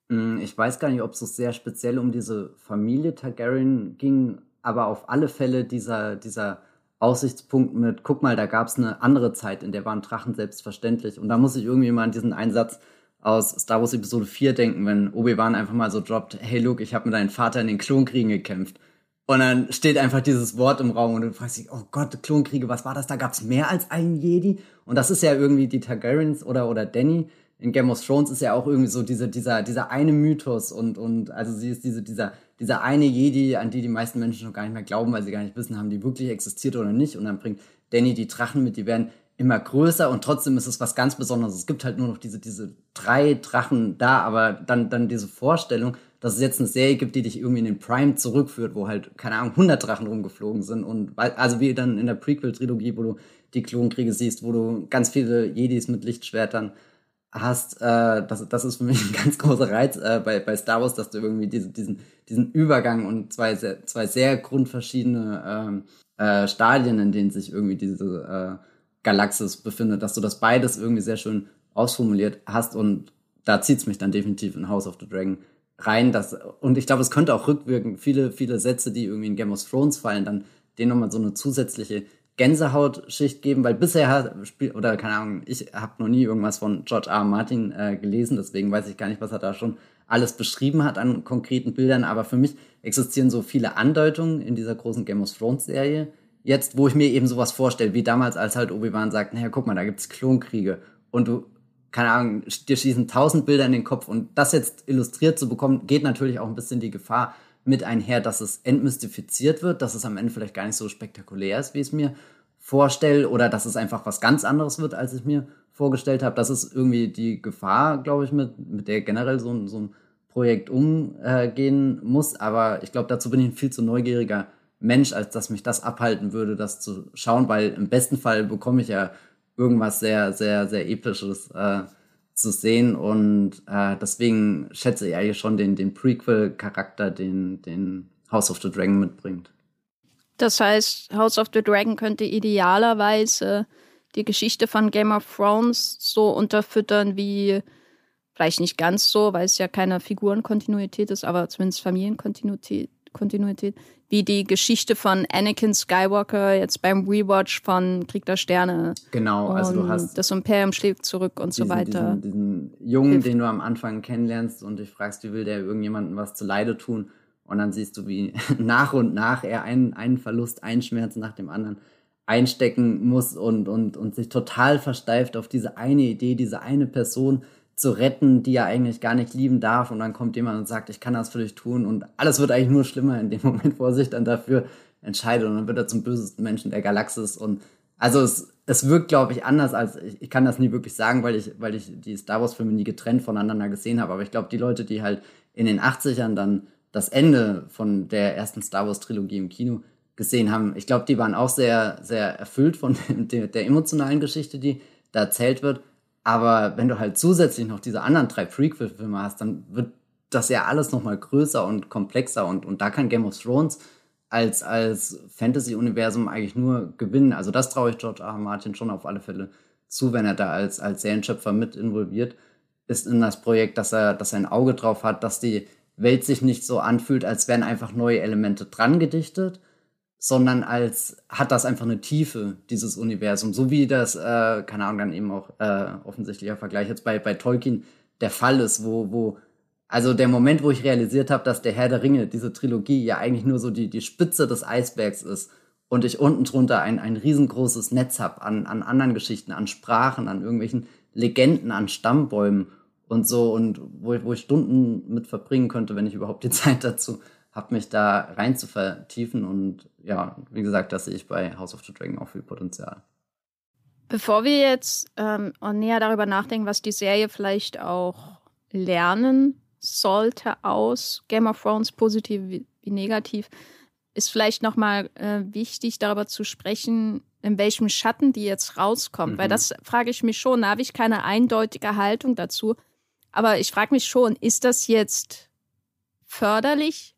Hm, ich weiß gar nicht, ob es so sehr speziell um diese Familie Targaryen ging, aber auf alle Fälle dieser, dieser Aussichtspunkt mit, guck mal, da gab es eine andere Zeit, in der waren Drachen selbstverständlich. Und da muss ich irgendwie mal an diesen Einsatz aus Star Wars Episode 4 denken, wenn Obi-Wan einfach mal so droppt, hey Luke, ich habe mit deinem Vater in den Klonkriegen gekämpft. Und dann steht einfach dieses Wort im Raum und du fragst dich, oh Gott, Klonkriege, was war das? Da gab es mehr als einen Jedi? Und das ist ja irgendwie die Targaryens oder, oder Danny in Game of Thrones ist ja auch irgendwie so diese, dieser, dieser eine Mythos und, und also sie ist diese, dieser dieser eine Jedi, an die die meisten Menschen noch gar nicht mehr glauben, weil sie gar nicht wissen, haben die wirklich existiert oder nicht. Und dann bringt Danny die Drachen mit, die werden immer größer und trotzdem ist es was ganz Besonderes. Es gibt halt nur noch diese, diese drei Drachen da, aber dann, dann diese Vorstellung, dass es jetzt eine Serie gibt, die dich irgendwie in den Prime zurückführt, wo halt, keine Ahnung, 100 Drachen rumgeflogen sind und, also wie dann in der Prequel-Trilogie, wo du die Klonkriege siehst, wo du ganz viele Jedis mit Lichtschwertern hast, äh, das, das ist für mich *laughs* ein ganz großer Reiz äh, bei, bei Star Wars, dass du irgendwie diese, diesen, diesen Übergang und zwei sehr, zwei sehr grundverschiedene ähm, äh, Stadien, in denen sich irgendwie diese äh, Galaxis befindet, dass du das beides irgendwie sehr schön ausformuliert hast und da zieht's mich dann definitiv in House of the Dragon rein. Dass, und ich glaube, es könnte auch rückwirken, viele, viele Sätze, die irgendwie in Game of Thrones fallen, dann denen nochmal so eine zusätzliche Gänsehautschicht geben, weil bisher hat, oder keine Ahnung, ich habe noch nie irgendwas von George R. R. Martin äh, gelesen, deswegen weiß ich gar nicht, was er da schon alles beschrieben hat an konkreten Bildern, aber für mich existieren so viele Andeutungen in dieser großen Game of Thrones Serie. Jetzt, wo ich mir eben sowas vorstelle, wie damals, als halt Obi-Wan sagt, naja, guck mal, da gibt's Klonkriege und du, keine Ahnung, dir schießen tausend Bilder in den Kopf und das jetzt illustriert zu bekommen, geht natürlich auch ein bisschen die Gefahr, mit einher, dass es entmystifiziert wird, dass es am Ende vielleicht gar nicht so spektakulär ist, wie ich es mir vorstelle, oder dass es einfach was ganz anderes wird, als ich mir vorgestellt habe. Das ist irgendwie die Gefahr, glaube ich, mit, mit der generell so, so ein Projekt umgehen muss. Aber ich glaube, dazu bin ich ein viel zu neugieriger Mensch, als dass mich das abhalten würde, das zu schauen, weil im besten Fall bekomme ich ja irgendwas sehr, sehr, sehr episches. Äh, zu sehen und äh, deswegen schätze ich eigentlich schon den, den Prequel-Charakter, den, den House of the Dragon mitbringt. Das heißt, House of the Dragon könnte idealerweise die Geschichte von Game of Thrones so unterfüttern wie, vielleicht nicht ganz so, weil es ja keine Figurenkontinuität ist, aber zumindest Familienkontinuität, Kontinuität, wie die Geschichte von Anakin Skywalker jetzt beim Rewatch von Krieg der Sterne. Genau, also du hast das Imperium schlägt zurück und diesen, so weiter. Diesen, diesen Jungen, den du am Anfang kennenlernst und dich fragst, wie will der irgendjemandem was zu Leide tun? Und dann siehst du, wie *laughs* nach und nach er einen, einen Verlust, einen Schmerz nach dem anderen einstecken muss und, und, und sich total versteift auf diese eine Idee, diese eine Person, zu retten, die er eigentlich gar nicht lieben darf. Und dann kommt jemand und sagt, ich kann das für dich tun. Und alles wird eigentlich nur schlimmer in dem *laughs* Moment, wo er sich dann dafür entscheidet. Und dann wird er zum bösesten Menschen der Galaxis. Und also es, es wirkt, glaube ich, anders als, ich, ich kann das nie wirklich sagen, weil ich, weil ich die Star Wars-Filme nie getrennt voneinander gesehen habe. Aber ich glaube, die Leute, die halt in den 80ern dann das Ende von der ersten Star Wars-Trilogie im Kino gesehen haben, ich glaube, die waren auch sehr, sehr erfüllt von *laughs* der, der emotionalen Geschichte, die da erzählt wird. Aber wenn du halt zusätzlich noch diese anderen drei Prequel-Filme hast, dann wird das ja alles nochmal größer und komplexer und, und da kann Game of Thrones als, als Fantasy-Universum eigentlich nur gewinnen. Also das traue ich George R. R. Martin schon auf alle Fälle zu, wenn er da als, als Serienschöpfer mit involviert ist in das Projekt, dass er, dass er ein Auge drauf hat, dass die Welt sich nicht so anfühlt, als wären einfach neue Elemente dran gedichtet, sondern als hat das einfach eine Tiefe, dieses Universum. So wie das, äh, keine Ahnung, dann eben auch äh, offensichtlicher Vergleich jetzt bei, bei Tolkien der Fall ist, wo, wo also der Moment, wo ich realisiert habe, dass der Herr der Ringe, diese Trilogie, ja eigentlich nur so die, die Spitze des Eisbergs ist und ich unten drunter ein, ein riesengroßes Netz habe an, an anderen Geschichten, an Sprachen, an irgendwelchen Legenden, an Stammbäumen und so und wo, wo ich Stunden mit verbringen könnte, wenn ich überhaupt die *laughs* Zeit dazu habe, mich da rein zu vertiefen und ja, wie gesagt, das sehe ich bei House of the Dragon auch viel Potenzial. Bevor wir jetzt ähm, näher darüber nachdenken, was die Serie vielleicht auch lernen sollte aus Game of Thrones, positiv wie, wie negativ, ist vielleicht nochmal äh, wichtig, darüber zu sprechen, in welchem Schatten die jetzt rauskommt. Mhm. Weil das frage ich mich schon, da habe ich keine eindeutige Haltung dazu. Aber ich frage mich schon, ist das jetzt förderlich,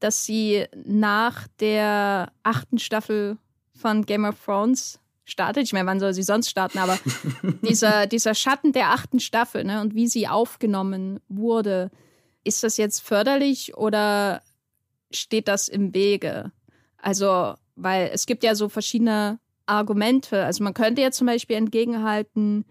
dass sie nach der achten Staffel von Game of Thrones startet. Ich meine, wann soll sie sonst starten? Aber *laughs* dieser, dieser Schatten der achten Staffel ne, und wie sie aufgenommen wurde, ist das jetzt förderlich oder steht das im Wege? Also, weil es gibt ja so verschiedene Argumente. Also man könnte ja zum Beispiel entgegenhalten,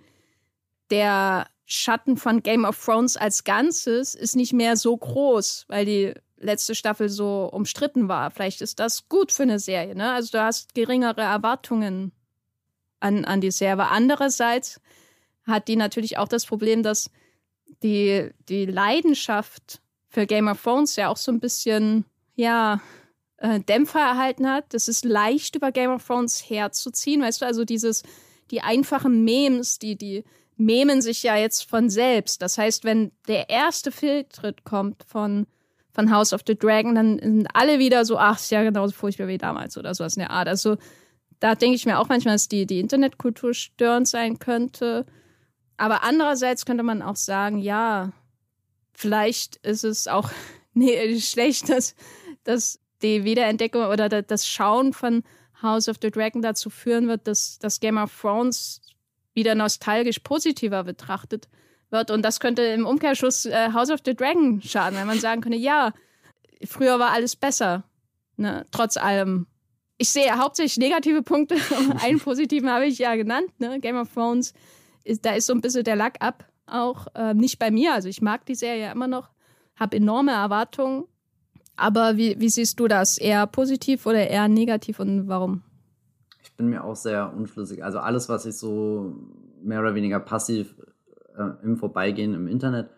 der Schatten von Game of Thrones als Ganzes ist nicht mehr so groß, weil die letzte Staffel so umstritten war. Vielleicht ist das gut für eine Serie, ne? Also du hast geringere Erwartungen an, an die Serie. Andererseits hat die natürlich auch das Problem, dass die, die Leidenschaft für Game of Thrones ja auch so ein bisschen, ja, äh, Dämpfer erhalten hat. Das ist leicht über Game of Thrones herzuziehen, weißt du, also dieses, die einfachen Memes, die, die memen sich ja jetzt von selbst. Das heißt, wenn der erste Fehltritt kommt von, von House of the Dragon, dann sind alle wieder so, ach, ist ja genauso furchtbar wie damals oder sowas in der Art. Also da denke ich mir auch manchmal, dass die, die Internetkultur störend sein könnte. Aber andererseits könnte man auch sagen, ja, vielleicht ist es auch *laughs* nee, schlecht, dass, dass die Wiederentdeckung oder das Schauen von House of the Dragon dazu führen wird, dass das Game of Thrones wieder nostalgisch positiver betrachtet wird. Und das könnte im Umkehrschluss äh, House of the Dragon schaden, wenn man sagen könnte, ja, früher war alles besser, ne, trotz allem. Ich sehe hauptsächlich negative Punkte, *laughs* einen positiven habe ich ja genannt, ne? Game of Thrones, ist, da ist so ein bisschen der Lack ab, auch äh, nicht bei mir, also ich mag die Serie immer noch, habe enorme Erwartungen, aber wie, wie siehst du das? Eher positiv oder eher negativ und warum? Ich bin mir auch sehr unschlüssig. Also alles, was ich so mehr oder weniger passiv äh, im Vorbeigehen im Internet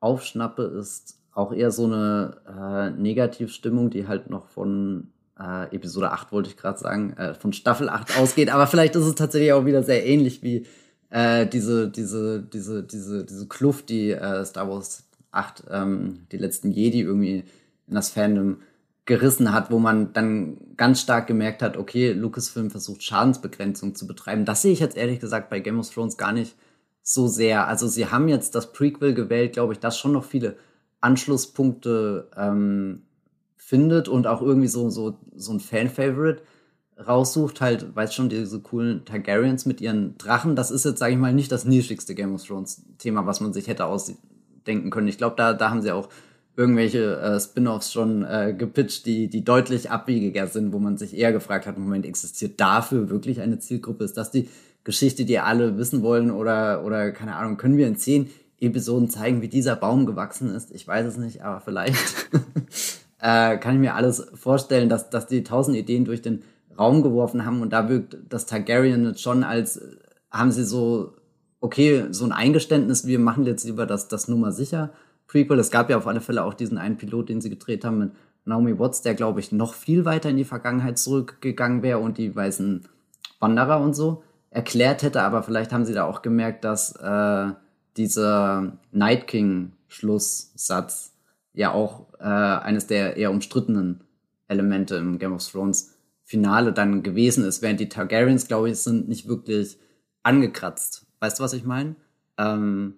aufschnappe, ist auch eher so eine äh, Negativstimmung, die halt noch von äh, Episode 8, wollte ich gerade sagen, äh, von Staffel 8 ausgeht. Aber vielleicht ist es tatsächlich auch wieder sehr ähnlich wie äh, diese, diese, diese, diese, diese Kluft, die äh, Star Wars 8, ähm, die letzten Jedi irgendwie in das Fandom gerissen hat, wo man dann ganz stark gemerkt hat, okay, Lucasfilm versucht Schadensbegrenzung zu betreiben. Das sehe ich jetzt ehrlich gesagt bei Game of Thrones gar nicht so sehr. Also sie haben jetzt das Prequel gewählt, glaube ich, das schon noch viele Anschlusspunkte ähm, findet und auch irgendwie so, so, so ein Fan-Favorite raussucht, halt, weiß schon, diese coolen Targaryens mit ihren Drachen, das ist jetzt, sage ich mal, nicht das nischigste Game of Thrones Thema, was man sich hätte ausdenken können. Ich glaube, da, da haben sie auch irgendwelche äh, Spin-offs schon äh, gepitcht, die, die deutlich abwegiger sind, wo man sich eher gefragt hat, Moment, existiert dafür wirklich eine Zielgruppe? Ist das die Geschichte, die alle wissen wollen? Oder, oder keine Ahnung, können wir in zehn Episoden zeigen, wie dieser Baum gewachsen ist? Ich weiß es nicht, aber vielleicht *laughs* äh, kann ich mir alles vorstellen, dass, dass die tausend Ideen durch den Raum geworfen haben und da wirkt das Targaryen jetzt schon als, haben sie so, okay, so ein Eingeständnis, wir machen jetzt lieber das, das Nummer sicher Prequel. Es gab ja auf alle Fälle auch diesen einen Pilot, den sie gedreht haben mit Naomi Watts, der, glaube ich, noch viel weiter in die Vergangenheit zurückgegangen wäre und die weißen Wanderer und so erklärt hätte. Aber vielleicht haben sie da auch gemerkt, dass äh, dieser Night King-Schlusssatz ja auch äh, eines der eher umstrittenen Elemente im Game of Thrones Finale dann gewesen ist, während die Targaryens, glaube ich, sind nicht wirklich angekratzt. Weißt du, was ich meine? Ähm,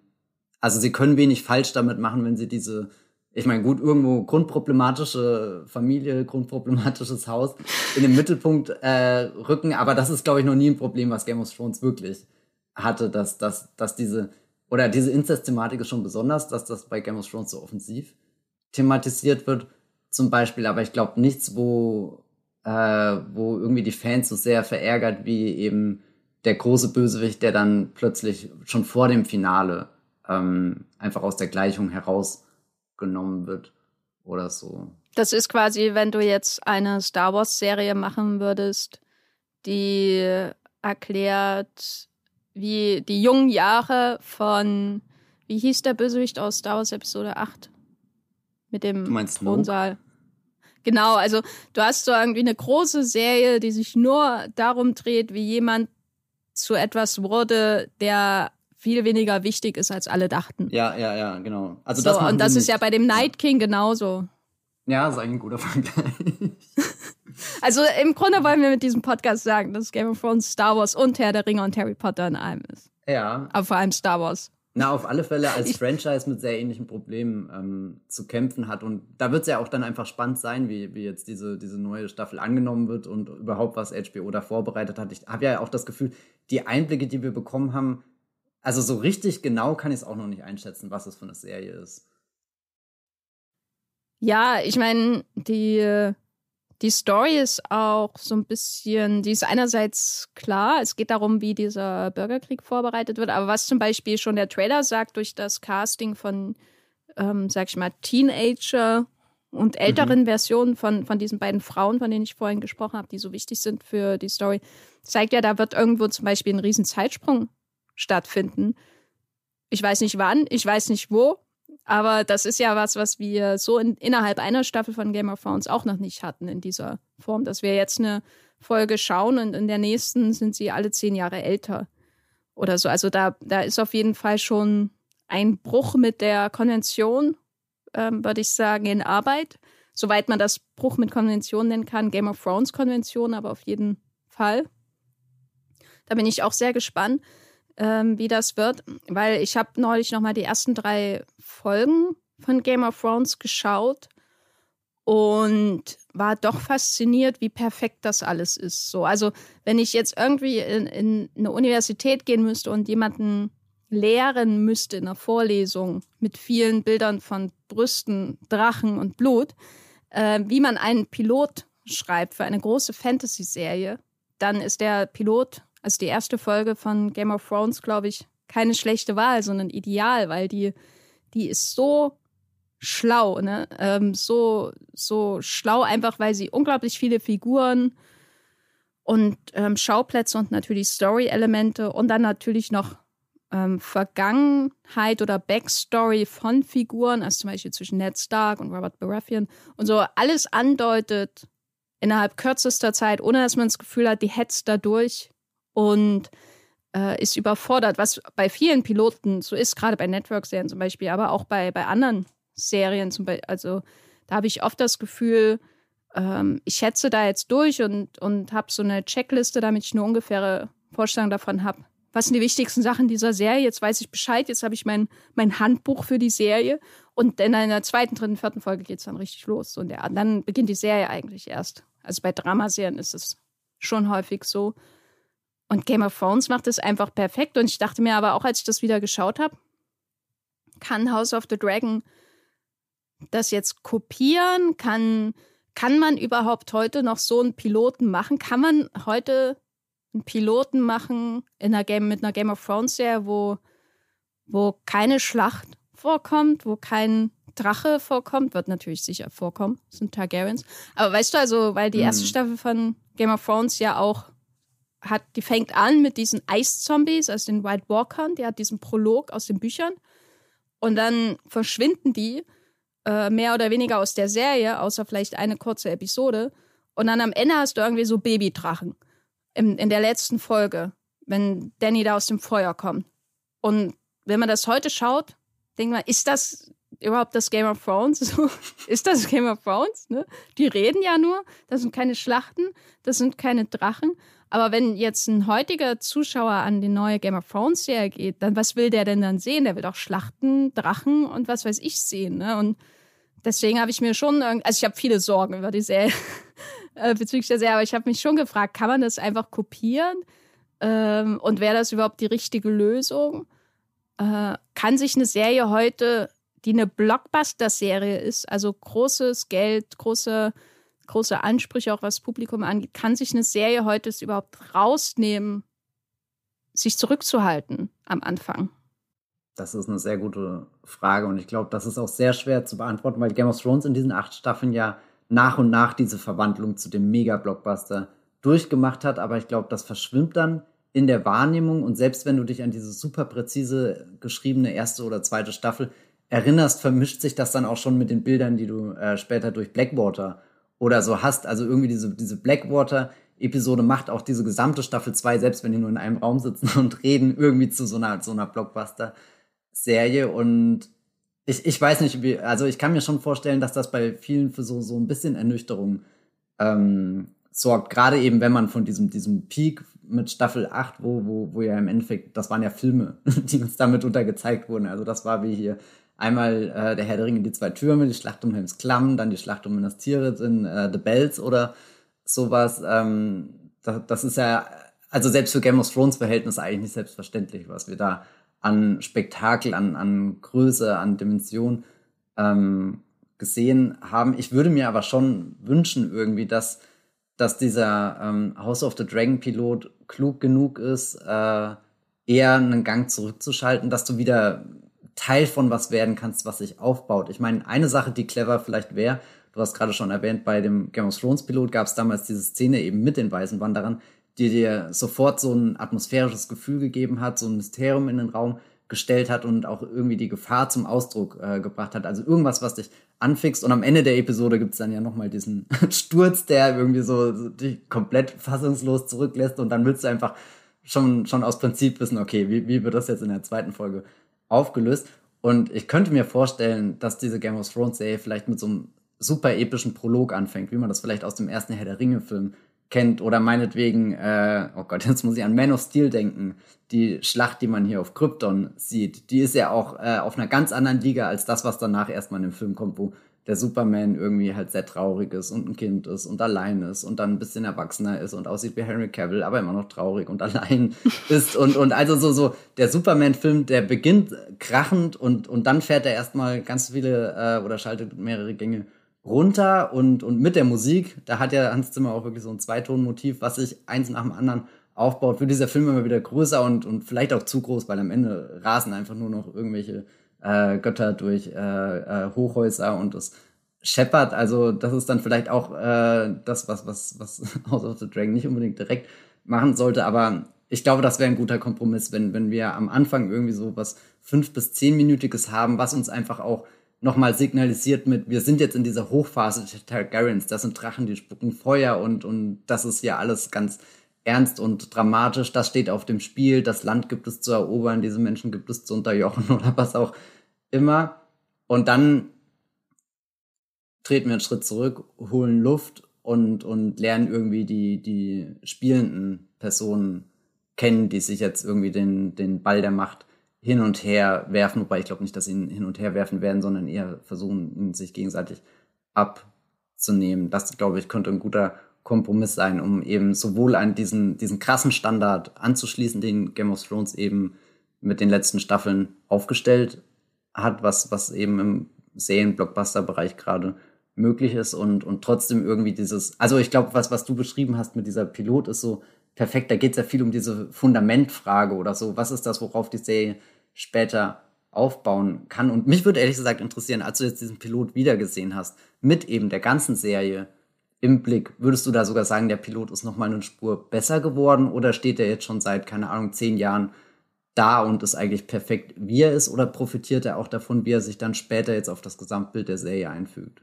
also sie können wenig falsch damit machen, wenn sie diese ich meine, gut, irgendwo grundproblematische Familie, grundproblematisches Haus in den Mittelpunkt äh, rücken, aber das ist, glaube ich, noch nie ein Problem, was Game of Thrones wirklich hatte, dass, dass, dass diese, oder diese Inzest-Thematik ist schon besonders, dass das bei Game of Thrones so offensiv thematisiert wird, zum Beispiel, aber ich glaube nichts, wo, äh, wo irgendwie die Fans so sehr verärgert wie eben der große Bösewicht, der dann plötzlich schon vor dem Finale ähm, einfach aus der Gleichung herausgenommen wird oder so. Das ist quasi, wenn du jetzt eine Star Wars-Serie machen würdest, die erklärt, wie die jungen Jahre von, wie hieß der Bösewicht aus Star Wars Episode 8? Mit dem du meinst Thronsaal. Snoke? Genau, also du hast so irgendwie eine große Serie, die sich nur darum dreht, wie jemand zu etwas wurde, der viel weniger wichtig ist, als alle dachten. Ja, ja, ja, genau. Also so, das und das ist ja bei dem Night King genauso. Ja, ist eigentlich ein guter Vergleich. *laughs* also im Grunde wollen wir mit diesem Podcast sagen, dass Game of Thrones Star Wars und Herr der Ringe und Harry Potter in einem ist. Ja. Aber vor allem Star Wars. Na, auf alle Fälle als Franchise mit sehr ähnlichen Problemen ähm, zu kämpfen hat. Und da wird es ja auch dann einfach spannend sein, wie, wie jetzt diese, diese neue Staffel angenommen wird und überhaupt, was HBO da vorbereitet hat. Ich habe ja auch das Gefühl, die Einblicke, die wir bekommen haben, also so richtig genau kann ich es auch noch nicht einschätzen, was es für eine Serie ist. Ja, ich meine, die die Story ist auch so ein bisschen, die ist einerseits klar, es geht darum, wie dieser Bürgerkrieg vorbereitet wird, aber was zum Beispiel schon der Trailer sagt, durch das Casting von, ähm, sag ich mal, Teenager und älteren mhm. Versionen von, von diesen beiden Frauen, von denen ich vorhin gesprochen habe, die so wichtig sind für die Story, zeigt ja, da wird irgendwo zum Beispiel ein riesen Zeitsprung stattfinden. Ich weiß nicht wann, ich weiß nicht wo, aber das ist ja was, was wir so in, innerhalb einer Staffel von Game of Thrones auch noch nicht hatten in dieser Form, dass wir jetzt eine Folge schauen und in der nächsten sind sie alle zehn Jahre älter oder so. Also da, da ist auf jeden Fall schon ein Bruch mit der Konvention, ähm, würde ich sagen, in Arbeit. Soweit man das Bruch mit Konvention nennen kann, Game of Thrones Konvention, aber auf jeden Fall. Da bin ich auch sehr gespannt ähm, wie das wird, weil ich habe neulich noch mal die ersten drei Folgen von Game of Thrones geschaut und war doch fasziniert, wie perfekt das alles ist. So, also wenn ich jetzt irgendwie in, in eine Universität gehen müsste und jemanden lehren müsste in einer Vorlesung mit vielen Bildern von Brüsten, Drachen und Blut, äh, wie man einen Pilot schreibt für eine große Fantasy-Serie, dann ist der Pilot also die erste Folge von Game of Thrones, glaube ich, keine schlechte Wahl, sondern ideal, weil die, die ist so schlau, ne? Ähm, so, so schlau, einfach weil sie unglaublich viele Figuren und ähm, Schauplätze und natürlich Story-Elemente und dann natürlich noch ähm, Vergangenheit oder Backstory von Figuren, also zum Beispiel zwischen Ned Stark und Robert Baratheon und so alles andeutet innerhalb kürzester Zeit, ohne dass man das Gefühl hat, die hetzt da durch und äh, ist überfordert, was bei vielen Piloten so ist, gerade bei Network-Serien zum Beispiel, aber auch bei, bei anderen Serien zum Beispiel. Also da habe ich oft das Gefühl, ähm, ich schätze da jetzt durch und, und habe so eine Checkliste, damit ich eine ungefähre Vorstellung davon habe. Was sind die wichtigsten Sachen dieser Serie? Jetzt weiß ich Bescheid, jetzt habe ich mein, mein Handbuch für die Serie. Und in einer zweiten, dritten, vierten Folge geht es dann richtig los. Und ja, dann beginnt die Serie eigentlich erst. Also bei Dramaserien ist es schon häufig so. Und Game of Thrones macht es einfach perfekt. Und ich dachte mir aber auch, als ich das wieder geschaut habe, kann House of the Dragon das jetzt kopieren? Kann, kann man überhaupt heute noch so einen Piloten machen? Kann man heute einen Piloten machen in einer Game, mit einer Game of Thrones Serie, wo, wo keine Schlacht vorkommt, wo kein Drache vorkommt, wird natürlich sicher vorkommen, das sind Targaryens. Aber weißt du, also, weil die erste mhm. Staffel von Game of Thrones ja auch hat, die fängt an mit diesen Eiszombies, also den White Walkern, die hat diesen Prolog aus den Büchern. Und dann verschwinden die äh, mehr oder weniger aus der Serie, außer vielleicht eine kurze Episode. Und dann am Ende hast du irgendwie so Babydrachen in, in der letzten Folge, wenn Danny da aus dem Feuer kommt. Und wenn man das heute schaut, denkt man, ist das überhaupt das Game of Thrones? *laughs* Ist das Game of Thrones? Ne? Die reden ja nur, das sind keine Schlachten, das sind keine Drachen. Aber wenn jetzt ein heutiger Zuschauer an die neue Game of Thrones Serie geht, dann was will der denn dann sehen? Der will doch Schlachten, Drachen und was weiß ich sehen. Ne? Und deswegen habe ich mir schon, also ich habe viele Sorgen über die Serie, *laughs* äh, bezüglich der Serie, aber ich habe mich schon gefragt, kann man das einfach kopieren? Ähm, und wäre das überhaupt die richtige Lösung? Äh, kann sich eine Serie heute, die eine Blockbuster-Serie ist, also großes Geld, große, große Ansprüche, auch was Publikum angeht, kann sich eine Serie heute überhaupt rausnehmen, sich zurückzuhalten am Anfang? Das ist eine sehr gute Frage und ich glaube, das ist auch sehr schwer zu beantworten, weil Game of Thrones in diesen acht Staffeln ja nach und nach diese Verwandlung zu dem Mega-Blockbuster durchgemacht hat, aber ich glaube, das verschwimmt dann in der Wahrnehmung. Und selbst wenn du dich an diese super präzise geschriebene erste oder zweite Staffel erinnerst, vermischt sich das dann auch schon mit den Bildern, die du äh, später durch Blackwater oder so hast. Also irgendwie diese, diese Blackwater-Episode macht auch diese gesamte Staffel 2, selbst wenn die nur in einem Raum sitzen *laughs* und reden, irgendwie zu so einer, so einer Blockbuster- Serie und ich, ich weiß nicht, wie, also ich kann mir schon vorstellen, dass das bei vielen für so, so ein bisschen Ernüchterung ähm, sorgt. Gerade eben, wenn man von diesem, diesem Peak mit Staffel 8, wo, wo, wo ja im Endeffekt, das waren ja Filme, *laughs* die uns damit untergezeigt wurden. Also das war wie hier einmal äh, der Herr der Ringe, die zwei Türme, die Schlacht um Helms Klamm, dann die Schlacht um Minas Tirith in äh, The Bells oder sowas. Ähm, das, das ist ja, also selbst für Game of Thrones Verhältnis eigentlich nicht selbstverständlich, was wir da an Spektakel, an, an Größe, an Dimension ähm, gesehen haben. Ich würde mir aber schon wünschen irgendwie, dass, dass dieser ähm, House of the Dragon Pilot klug genug ist, äh, eher einen Gang zurückzuschalten, dass du wieder Teil von was werden kannst, was sich aufbaut. Ich meine, eine Sache, die clever vielleicht wäre, du hast gerade schon erwähnt, bei dem Game of Thrones Pilot gab es damals diese Szene eben mit den weißen Wanderern, die dir sofort so ein atmosphärisches Gefühl gegeben hat, so ein Mysterium in den Raum gestellt hat und auch irgendwie die Gefahr zum Ausdruck äh, gebracht hat. Also irgendwas, was dich anfixt. Und am Ende der Episode gibt's dann ja nochmal diesen *laughs* Sturz, der irgendwie so, so dich komplett fassungslos zurücklässt. Und dann willst du einfach schon, schon aus Prinzip wissen, okay, wie, wie wird das jetzt in der zweiten Folge aufgelöst? Und ich könnte mir vorstellen, dass diese Game of Thrones Serie vielleicht mit so einem super epischen Prolog anfängt, wie man das vielleicht aus dem ersten Herr der Ringe Film kennt oder meinetwegen, äh, oh Gott, *laughs* jetzt muss ich an Man of Steel denken, die Schlacht, die man hier auf Krypton sieht, die ist ja auch äh, auf einer ganz anderen Liga als das, was danach erstmal in dem Film kommt, wo der Superman irgendwie halt sehr traurig ist und ein Kind ist und allein ist und dann ein bisschen erwachsener ist und aussieht wie Henry Cavill, aber immer noch traurig und allein *laughs* ist und, und also so, so, der Superman-Film, der beginnt krachend und, und dann fährt er erstmal ganz viele äh, oder schaltet mehrere Gänge runter und, und mit der Musik, da hat ja Hans Zimmer auch wirklich so ein Zweitonmotiv, was sich eins nach dem anderen aufbaut, wird dieser Film immer wieder größer und, und vielleicht auch zu groß, weil am Ende rasen einfach nur noch irgendwelche äh, Götter durch äh, äh, Hochhäuser und es scheppert. Also das ist dann vielleicht auch äh, das, was, was, was *laughs* House of the Dragon nicht unbedingt direkt machen sollte, aber ich glaube, das wäre ein guter Kompromiss, wenn, wenn wir am Anfang irgendwie so was fünf bis zehnminütiges haben, was uns einfach auch nochmal signalisiert mit, wir sind jetzt in dieser Hochphase der Targaryens, das sind Drachen, die spucken Feuer und, und das ist ja alles ganz ernst und dramatisch, das steht auf dem Spiel, das Land gibt es zu erobern, diese Menschen gibt es zu unterjochen *laughs* oder was auch immer. Und dann treten wir einen Schritt zurück, holen Luft und, und lernen irgendwie die, die spielenden Personen kennen, die sich jetzt irgendwie den, den Ball der Macht hin und her werfen, wobei ich glaube nicht, dass sie ihn hin und her werfen werden, sondern eher versuchen, ihn sich gegenseitig abzunehmen. Das, glaube ich, könnte ein guter Kompromiss sein, um eben sowohl an diesen, diesen krassen Standard anzuschließen, den Game of Thrones eben mit den letzten Staffeln aufgestellt hat, was, was eben im Serien-Blockbuster-Bereich gerade möglich ist und, und trotzdem irgendwie dieses, also ich glaube, was, was du beschrieben hast mit dieser Pilot ist so perfekt, da geht es ja viel um diese Fundamentfrage oder so, was ist das, worauf die Serie später aufbauen kann. Und mich würde ehrlich gesagt interessieren, als du jetzt diesen Pilot wiedergesehen hast, mit eben der ganzen Serie im Blick, würdest du da sogar sagen, der Pilot ist nochmal eine Spur besser geworden oder steht er jetzt schon seit, keine Ahnung, zehn Jahren da und ist eigentlich perfekt, wie er ist, oder profitiert er auch davon, wie er sich dann später jetzt auf das Gesamtbild der Serie einfügt?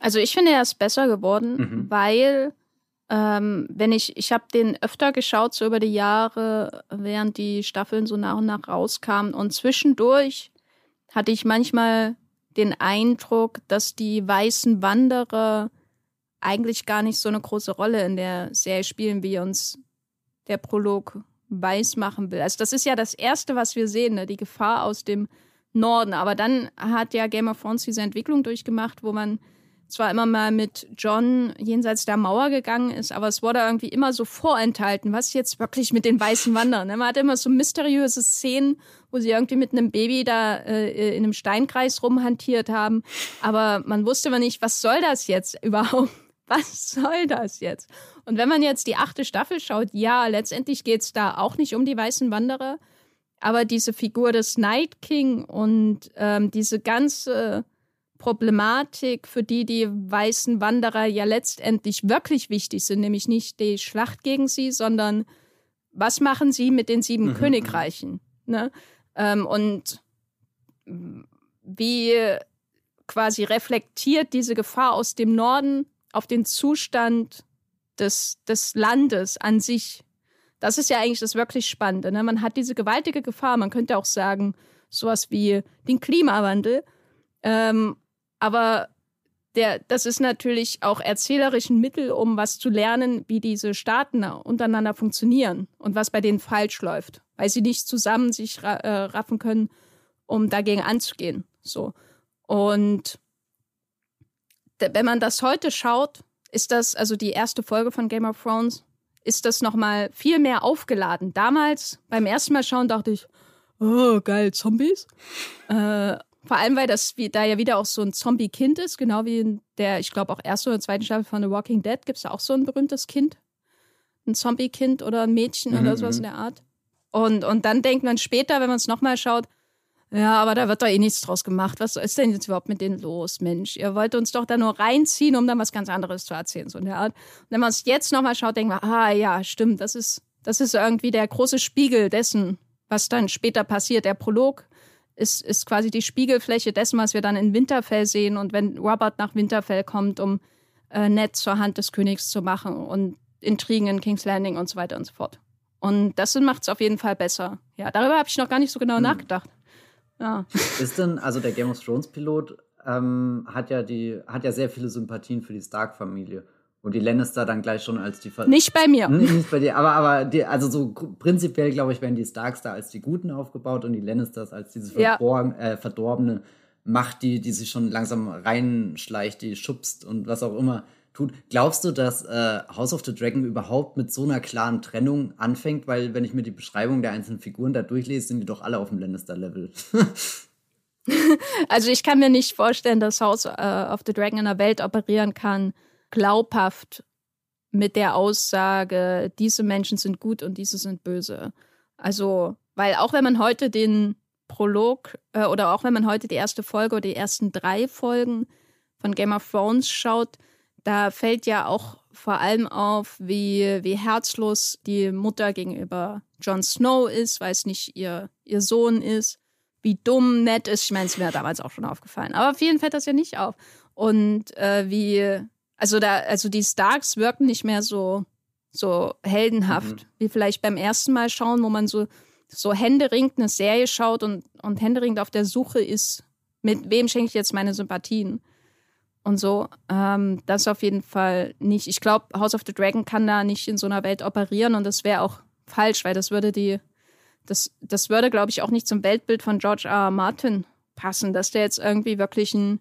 Also ich finde, er ist besser geworden, mhm. weil ähm, wenn ich, ich habe den öfter geschaut, so über die Jahre, während die Staffeln so nach und nach rauskamen. Und zwischendurch hatte ich manchmal den Eindruck, dass die weißen Wanderer eigentlich gar nicht so eine große Rolle in der Serie spielen, wie uns der Prolog weiß machen will. Also das ist ja das Erste, was wir sehen, ne? die Gefahr aus dem Norden. Aber dann hat ja Game of Thrones diese Entwicklung durchgemacht, wo man zwar immer mal mit John jenseits der Mauer gegangen ist, aber es wurde irgendwie immer so vorenthalten, was jetzt wirklich mit den weißen Wandern. Ne? Man hatte immer so mysteriöse Szenen, wo sie irgendwie mit einem Baby da äh, in einem Steinkreis rumhantiert haben, aber man wusste immer nicht, was soll das jetzt *laughs* überhaupt? Was soll das jetzt? Und wenn man jetzt die achte Staffel schaut, ja, letztendlich geht es da auch nicht um die weißen Wanderer, aber diese Figur des Night King und ähm, diese ganze Problematik, für die die weißen Wanderer ja letztendlich wirklich wichtig sind, nämlich nicht die Schlacht gegen sie, sondern was machen sie mit den sieben mhm. Königreichen? Ne? Ähm, und wie quasi reflektiert diese Gefahr aus dem Norden auf den Zustand des, des Landes an sich. Das ist ja eigentlich das wirklich Spannende. Ne? Man hat diese gewaltige Gefahr, man könnte auch sagen, sowas wie den Klimawandel. Ähm, aber der, das ist natürlich auch erzählerisch ein Mittel, um was zu lernen, wie diese Staaten untereinander funktionieren und was bei denen falsch läuft, weil sie nicht zusammen sich ra äh, raffen können, um dagegen anzugehen. So. Und wenn man das heute schaut, ist das, also die erste Folge von Game of Thrones, ist das nochmal viel mehr aufgeladen. Damals, beim ersten Mal schauen, dachte ich, oh, geil, Zombies. Äh, vor allem, weil das wie, da ja wieder auch so ein Zombie-Kind ist, genau wie in der, ich glaube, auch erste oder zweiten Staffel von The Walking Dead gibt es da auch so ein berühmtes Kind. Ein Zombie-Kind oder ein Mädchen mhm. oder sowas in der Art. Und, und dann denkt man später, wenn man es nochmal schaut, ja, aber da wird doch eh nichts draus gemacht. Was ist denn jetzt überhaupt mit denen los, Mensch? Ihr wollt uns doch da nur reinziehen, um dann was ganz anderes zu erzählen, so in der Art. Und wenn man es jetzt nochmal schaut, denkt man, ah ja, stimmt, das ist, das ist irgendwie der große Spiegel dessen, was dann später passiert. Der Prolog ist, ist quasi die Spiegelfläche dessen, was wir dann in Winterfell sehen. Und wenn Robert nach Winterfell kommt, um äh, Ned zur Hand des Königs zu machen und Intrigen in King's Landing und so weiter und so fort. Und das macht es auf jeden Fall besser. Ja, darüber habe ich noch gar nicht so genau hm. nachgedacht. Ja. Ist denn, also der Game of Thrones Pilot ähm, hat ja die, hat ja sehr viele Sympathien für die Stark-Familie. Und die Lannister dann gleich schon als die. Ver nicht bei mir. Nicht bei dir, aber, aber die, also so prinzipiell, glaube ich, werden die Starks da als die Guten aufgebaut und die Lannisters als diese ja. äh, verdorbene Macht, die, die sich schon langsam reinschleicht, die schubst und was auch immer tut. Glaubst du, dass äh, House of the Dragon überhaupt mit so einer klaren Trennung anfängt? Weil, wenn ich mir die Beschreibung der einzelnen Figuren da durchlese, sind die doch alle auf dem Lannister-Level. *laughs* also, ich kann mir nicht vorstellen, dass House äh, of the Dragon in einer Welt operieren kann, glaubhaft mit der Aussage, diese Menschen sind gut und diese sind böse. Also, weil auch wenn man heute den Prolog äh, oder auch wenn man heute die erste Folge oder die ersten drei Folgen von Game of Thrones schaut, da fällt ja auch vor allem auf, wie, wie herzlos die Mutter gegenüber Jon Snow ist, weil es nicht ihr, ihr Sohn ist, wie dumm nett ist. Ich meine, es ist mir damals auch schon aufgefallen. Aber vielen fällt das ja nicht auf. Und äh, wie also da, also die Starks wirken nicht mehr so, so heldenhaft, mhm. wie vielleicht beim ersten Mal schauen, wo man so, so händeringend eine Serie schaut und, und händeringend auf der Suche ist, mit wem schenke ich jetzt meine Sympathien. Und so, ähm, das auf jeden Fall nicht. Ich glaube, House of the Dragon kann da nicht in so einer Welt operieren und das wäre auch falsch, weil das würde die, das, das würde, glaube ich, auch nicht zum Weltbild von George R. R. Martin passen, dass der jetzt irgendwie wirklich ein,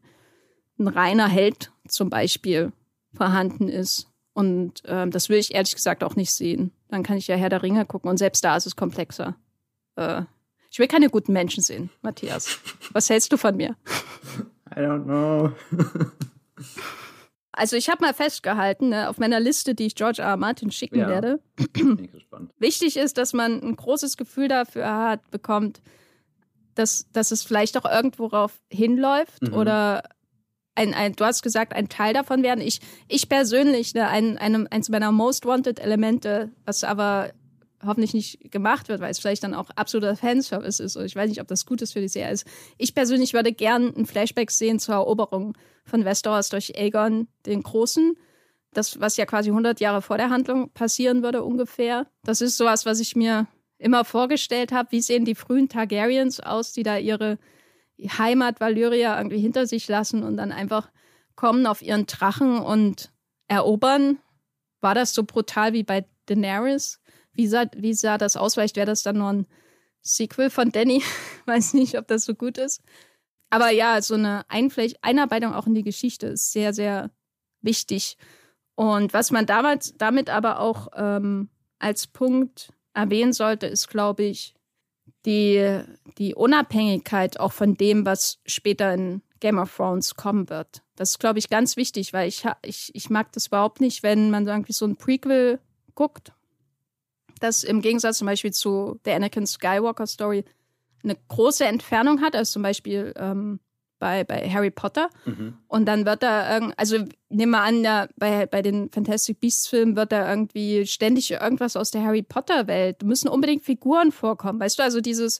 ein reiner Held zum Beispiel vorhanden ist. Und ähm, das will ich ehrlich gesagt auch nicht sehen. Dann kann ich ja Herr der Ringe gucken und selbst da ist es komplexer. Äh, ich will keine guten Menschen sehen, Matthias. Was hältst du von mir? *laughs* I don't know. *laughs* also ich habe mal festgehalten, ne, auf meiner Liste, die ich George R. R. Martin schicken ja. werde. *clears throat* Wichtig ist, dass man ein großes Gefühl dafür hat, bekommt, dass, dass es vielleicht auch irgendwo darauf hinläuft mhm. oder ein, ein, du hast gesagt, ein Teil davon werden. Ich, ich persönlich, ne, ein, einem, eins meiner Most Wanted Elemente, was aber hoffentlich nicht gemacht wird, weil es vielleicht dann auch absoluter Fanservice ist. Und ich weiß nicht, ob das gut ist für die Serie. Ist. Ich persönlich würde gern ein Flashback sehen zur Eroberung von Westeros durch Aegon den Großen. Das, was ja quasi 100 Jahre vor der Handlung passieren würde ungefähr. Das ist sowas, was ich mir immer vorgestellt habe. Wie sehen die frühen Targaryens aus, die da ihre Heimat Valyria irgendwie hinter sich lassen und dann einfach kommen auf ihren Drachen und erobern. War das so brutal wie bei Daenerys? Wie sah, wie sah das aus? Vielleicht wäre das dann nur ein Sequel von Danny. *laughs* Weiß nicht, ob das so gut ist. Aber ja, so eine Einfläch Einarbeitung auch in die Geschichte ist sehr, sehr wichtig. Und was man damals damit aber auch ähm, als Punkt erwähnen sollte, ist, glaube ich, die, die Unabhängigkeit auch von dem, was später in Game of Thrones kommen wird. Das ist, glaube ich, ganz wichtig, weil ich, ich, ich mag das überhaupt nicht, wenn man irgendwie so ein Prequel guckt, das im Gegensatz zum Beispiel zu der Anakin Skywalker Story eine große Entfernung hat, als zum Beispiel ähm, bei, bei Harry Potter. Mhm. Und dann wird da, also nehmen wir an, ja, bei, bei den Fantastic Beasts Filmen wird da irgendwie ständig irgendwas aus der Harry Potter Welt. Da müssen unbedingt Figuren vorkommen. Weißt du, also dieses,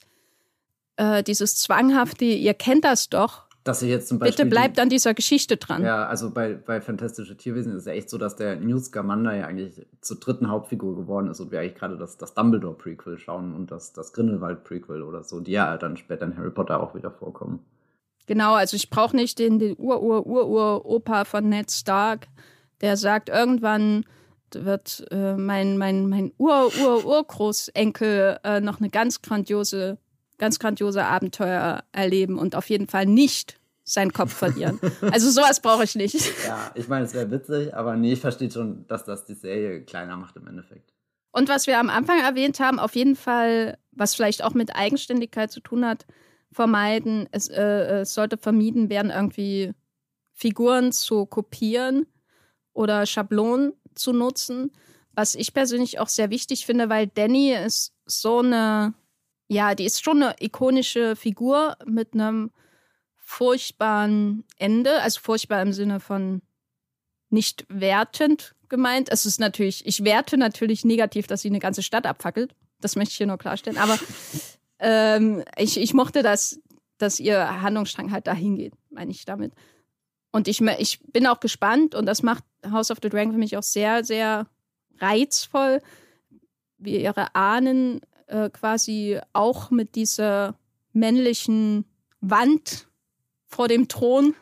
äh, dieses zwanghafte, ihr kennt das doch. Dass ihr jetzt zum Beispiel. Bitte bleibt an dieser Geschichte dran. Ja, also bei, bei Fantastische Tierwesen ist es ja echt so, dass der Newt Scamander ja eigentlich zur dritten Hauptfigur geworden ist und wir eigentlich gerade das, das Dumbledore-Prequel schauen und das, das Grindelwald-Prequel oder so, die ja dann später in Harry Potter auch wieder vorkommen. Genau, also ich brauche nicht den, den Ur-Ur-Ur-Ur-Opa von Ned Stark, der sagt, irgendwann wird äh, mein, mein, mein Ur-Ur-Urgroßenkel äh, noch eine ganz grandiose, ganz grandiose Abenteuer erleben und auf jeden Fall nicht seinen Kopf verlieren. also sowas brauche ich nicht. *laughs* Ja, ich meine, es wäre witzig, aber nee, ich verstehe schon, dass das die Serie kleiner macht im Endeffekt. Und was wir am Anfang erwähnt haben, auf jeden Fall, was vielleicht auch mit Eigenständigkeit zu tun hat, vermeiden. Es, äh, es sollte vermieden werden, irgendwie Figuren zu kopieren oder Schablonen zu nutzen. Was ich persönlich auch sehr wichtig finde, weil Danny ist so eine, ja, die ist schon eine ikonische Figur mit einem furchtbaren Ende, also furchtbar im Sinne von nicht wertend gemeint. Es ist natürlich, ich werte natürlich negativ, dass sie eine ganze Stadt abfackelt. Das möchte ich hier nur klarstellen. Aber *laughs* ähm, ich, ich mochte das, dass ihr Handlungsstrang halt dahin geht, meine ich damit. Und ich, ich bin auch gespannt und das macht House of the Dragon für mich auch sehr, sehr reizvoll, wie ihre Ahnen äh, quasi auch mit dieser männlichen Wand vor dem Thron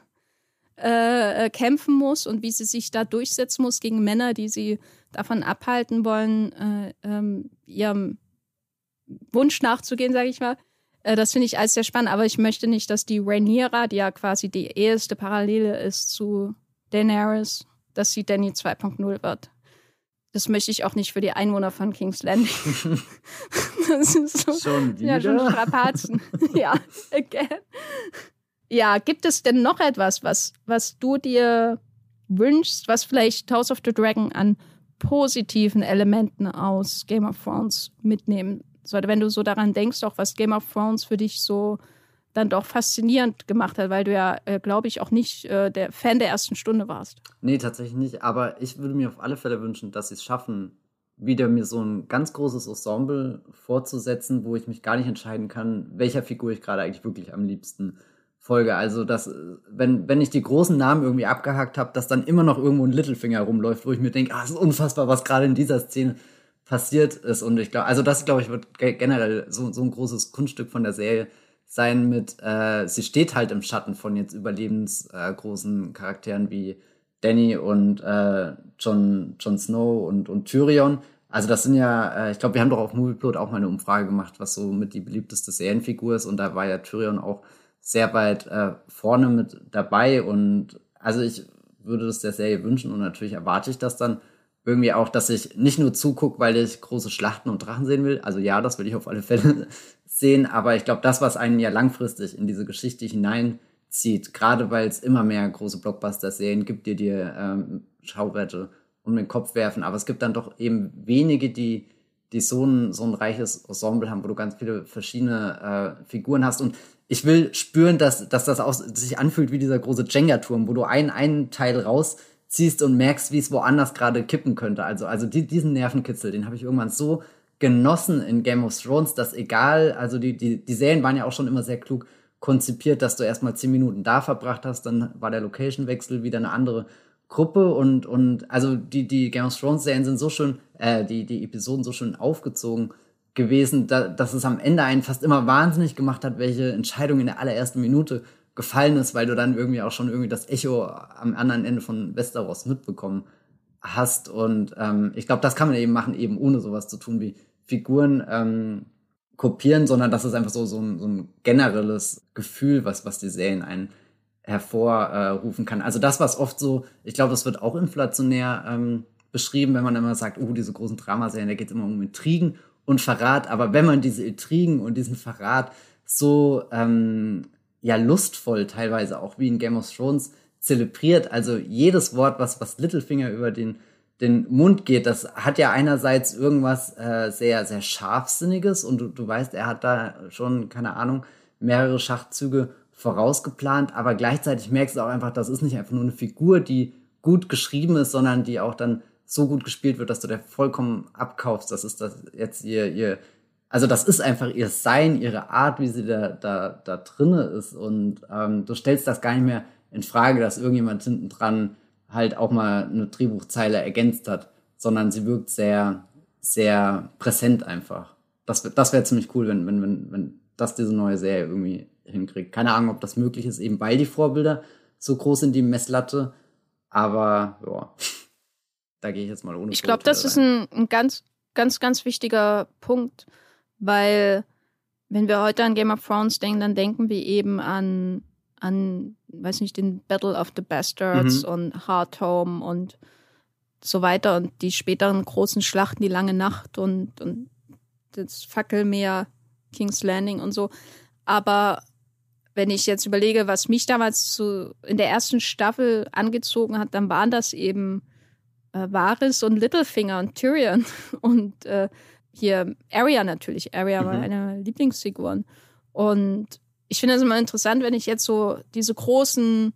äh, äh, kämpfen muss und wie sie sich da durchsetzen muss gegen Männer, die sie davon abhalten wollen, äh, ähm, ihrem Wunsch nachzugehen, sage ich mal. Äh, das finde ich alles sehr spannend, aber ich möchte nicht, dass die Rhaenyra, die ja quasi die eheste Parallele ist zu Daenerys, dass sie Danny 2.0 wird. Das möchte ich auch nicht für die Einwohner von King's Landing. *laughs* das ist so, schon wieder? Ja, schon Strapazen. *laughs* ja, again. Ja, gibt es denn noch etwas, was, was du dir wünschst, was vielleicht House of the Dragon an positiven Elementen aus Game of Thrones mitnehmen sollte, wenn du so daran denkst, auch was Game of Thrones für dich so dann doch faszinierend gemacht hat, weil du ja, äh, glaube ich, auch nicht äh, der Fan der ersten Stunde warst. Nee, tatsächlich nicht. Aber ich würde mir auf alle Fälle wünschen, dass sie es schaffen, wieder mir so ein ganz großes Ensemble vorzusetzen, wo ich mich gar nicht entscheiden kann, welcher Figur ich gerade eigentlich wirklich am liebsten folge. Also, dass, wenn, wenn ich die großen Namen irgendwie abgehakt habe, dass dann immer noch irgendwo ein Littlefinger rumläuft, wo ich mir denke, ah, es ist unfassbar, was gerade in dieser Szene passiert ist. Und ich glaube, also das, glaube ich, wird generell so, so ein großes Kunststück von der Serie sein mit, äh, sie steht halt im Schatten von jetzt überlebensgroßen äh, Charakteren wie Danny und äh, Jon, Jon Snow und, und Tyrion. Also das sind ja, äh, ich glaube, wir haben doch auf Movieplot auch mal eine Umfrage gemacht, was so mit die beliebteste Serienfigur ist. Und da war ja Tyrion auch sehr weit äh, vorne mit dabei. Und also ich würde das der Serie wünschen und natürlich erwarte ich das dann irgendwie auch, dass ich nicht nur zugucke, weil ich große Schlachten und Drachen sehen will. Also ja, das will ich auf alle Fälle *laughs* sehen, aber ich glaube, das, was einen ja langfristig in diese Geschichte hineinzieht, gerade weil es immer mehr große Blockbuster-Serien gibt, die dir ähm, Schauwerte um den Kopf werfen, aber es gibt dann doch eben wenige, die die so ein, so ein reiches Ensemble haben, wo du ganz viele verschiedene äh, Figuren hast. Und ich will spüren, dass, dass das auch sich anfühlt wie dieser große Jenga-Turm, wo du einen, einen Teil raus ziehst und merkst, wie es woanders gerade kippen könnte. Also, also die, diesen Nervenkitzel, den habe ich irgendwann so genossen in Game of Thrones, dass egal, also die, die, die Serien waren ja auch schon immer sehr klug konzipiert, dass du erstmal zehn Minuten da verbracht hast, dann war der Location-Wechsel wieder eine andere Gruppe und, und also die, die Game of Thrones Serien sind so schön, äh, die, die Episoden so schön aufgezogen gewesen, da, dass es am Ende einen fast immer wahnsinnig gemacht hat, welche Entscheidung in der allerersten Minute gefallen ist, weil du dann irgendwie auch schon irgendwie das Echo am anderen Ende von Westeros mitbekommen hast. Und ähm, ich glaube, das kann man eben machen, eben ohne sowas zu tun wie Figuren ähm, kopieren, sondern das ist einfach so, so, ein, so ein generelles Gefühl, was, was die Serien einen hervorrufen kann. Also das, was oft so, ich glaube, das wird auch inflationär ähm, beschrieben, wenn man immer sagt, oh, diese großen Dramaserien, da geht es immer um Intrigen und Verrat. Aber wenn man diese Intrigen und diesen Verrat so ähm, ja lustvoll teilweise auch wie in Game of Thrones zelebriert, also jedes Wort, was, was Littlefinger über den den Mund geht, das hat ja einerseits irgendwas äh, sehr, sehr Scharfsinniges und du, du weißt, er hat da schon, keine Ahnung, mehrere Schachzüge vorausgeplant, aber gleichzeitig merkst du auch einfach, das ist nicht einfach nur eine Figur, die gut geschrieben ist, sondern die auch dann so gut gespielt wird, dass du der vollkommen abkaufst. Das ist das jetzt ihr, ihr, also das ist einfach ihr Sein, ihre Art, wie sie da, da, da drinne ist. Und ähm, du stellst das gar nicht mehr in Frage, dass irgendjemand hinten dran halt auch mal eine Drehbuchzeile ergänzt hat, sondern sie wirkt sehr, sehr präsent einfach. Das, das wäre ziemlich cool, wenn, wenn, wenn, wenn das diese neue Serie irgendwie hinkriegt. Keine Ahnung, ob das möglich ist, eben weil die Vorbilder so groß sind, die Messlatte. Aber ja, da gehe ich jetzt mal ohne. Ich glaube, das rein. ist ein, ein ganz, ganz, ganz wichtiger Punkt, weil wenn wir heute an Game of Thrones denken, dann denken wir eben an, an, weiß nicht, den Battle of the Bastards mhm. und Hard Home und so weiter und die späteren großen Schlachten, die lange Nacht und, und das Fackelmeer, King's Landing und so. Aber wenn ich jetzt überlege, was mich damals zu, in der ersten Staffel angezogen hat, dann waren das eben äh, Varys und Littlefinger und Tyrion *laughs* und äh, hier Arya natürlich. Arya mhm. war eine Lieblingsfiguren. Und ich finde es immer interessant, wenn ich jetzt so diese großen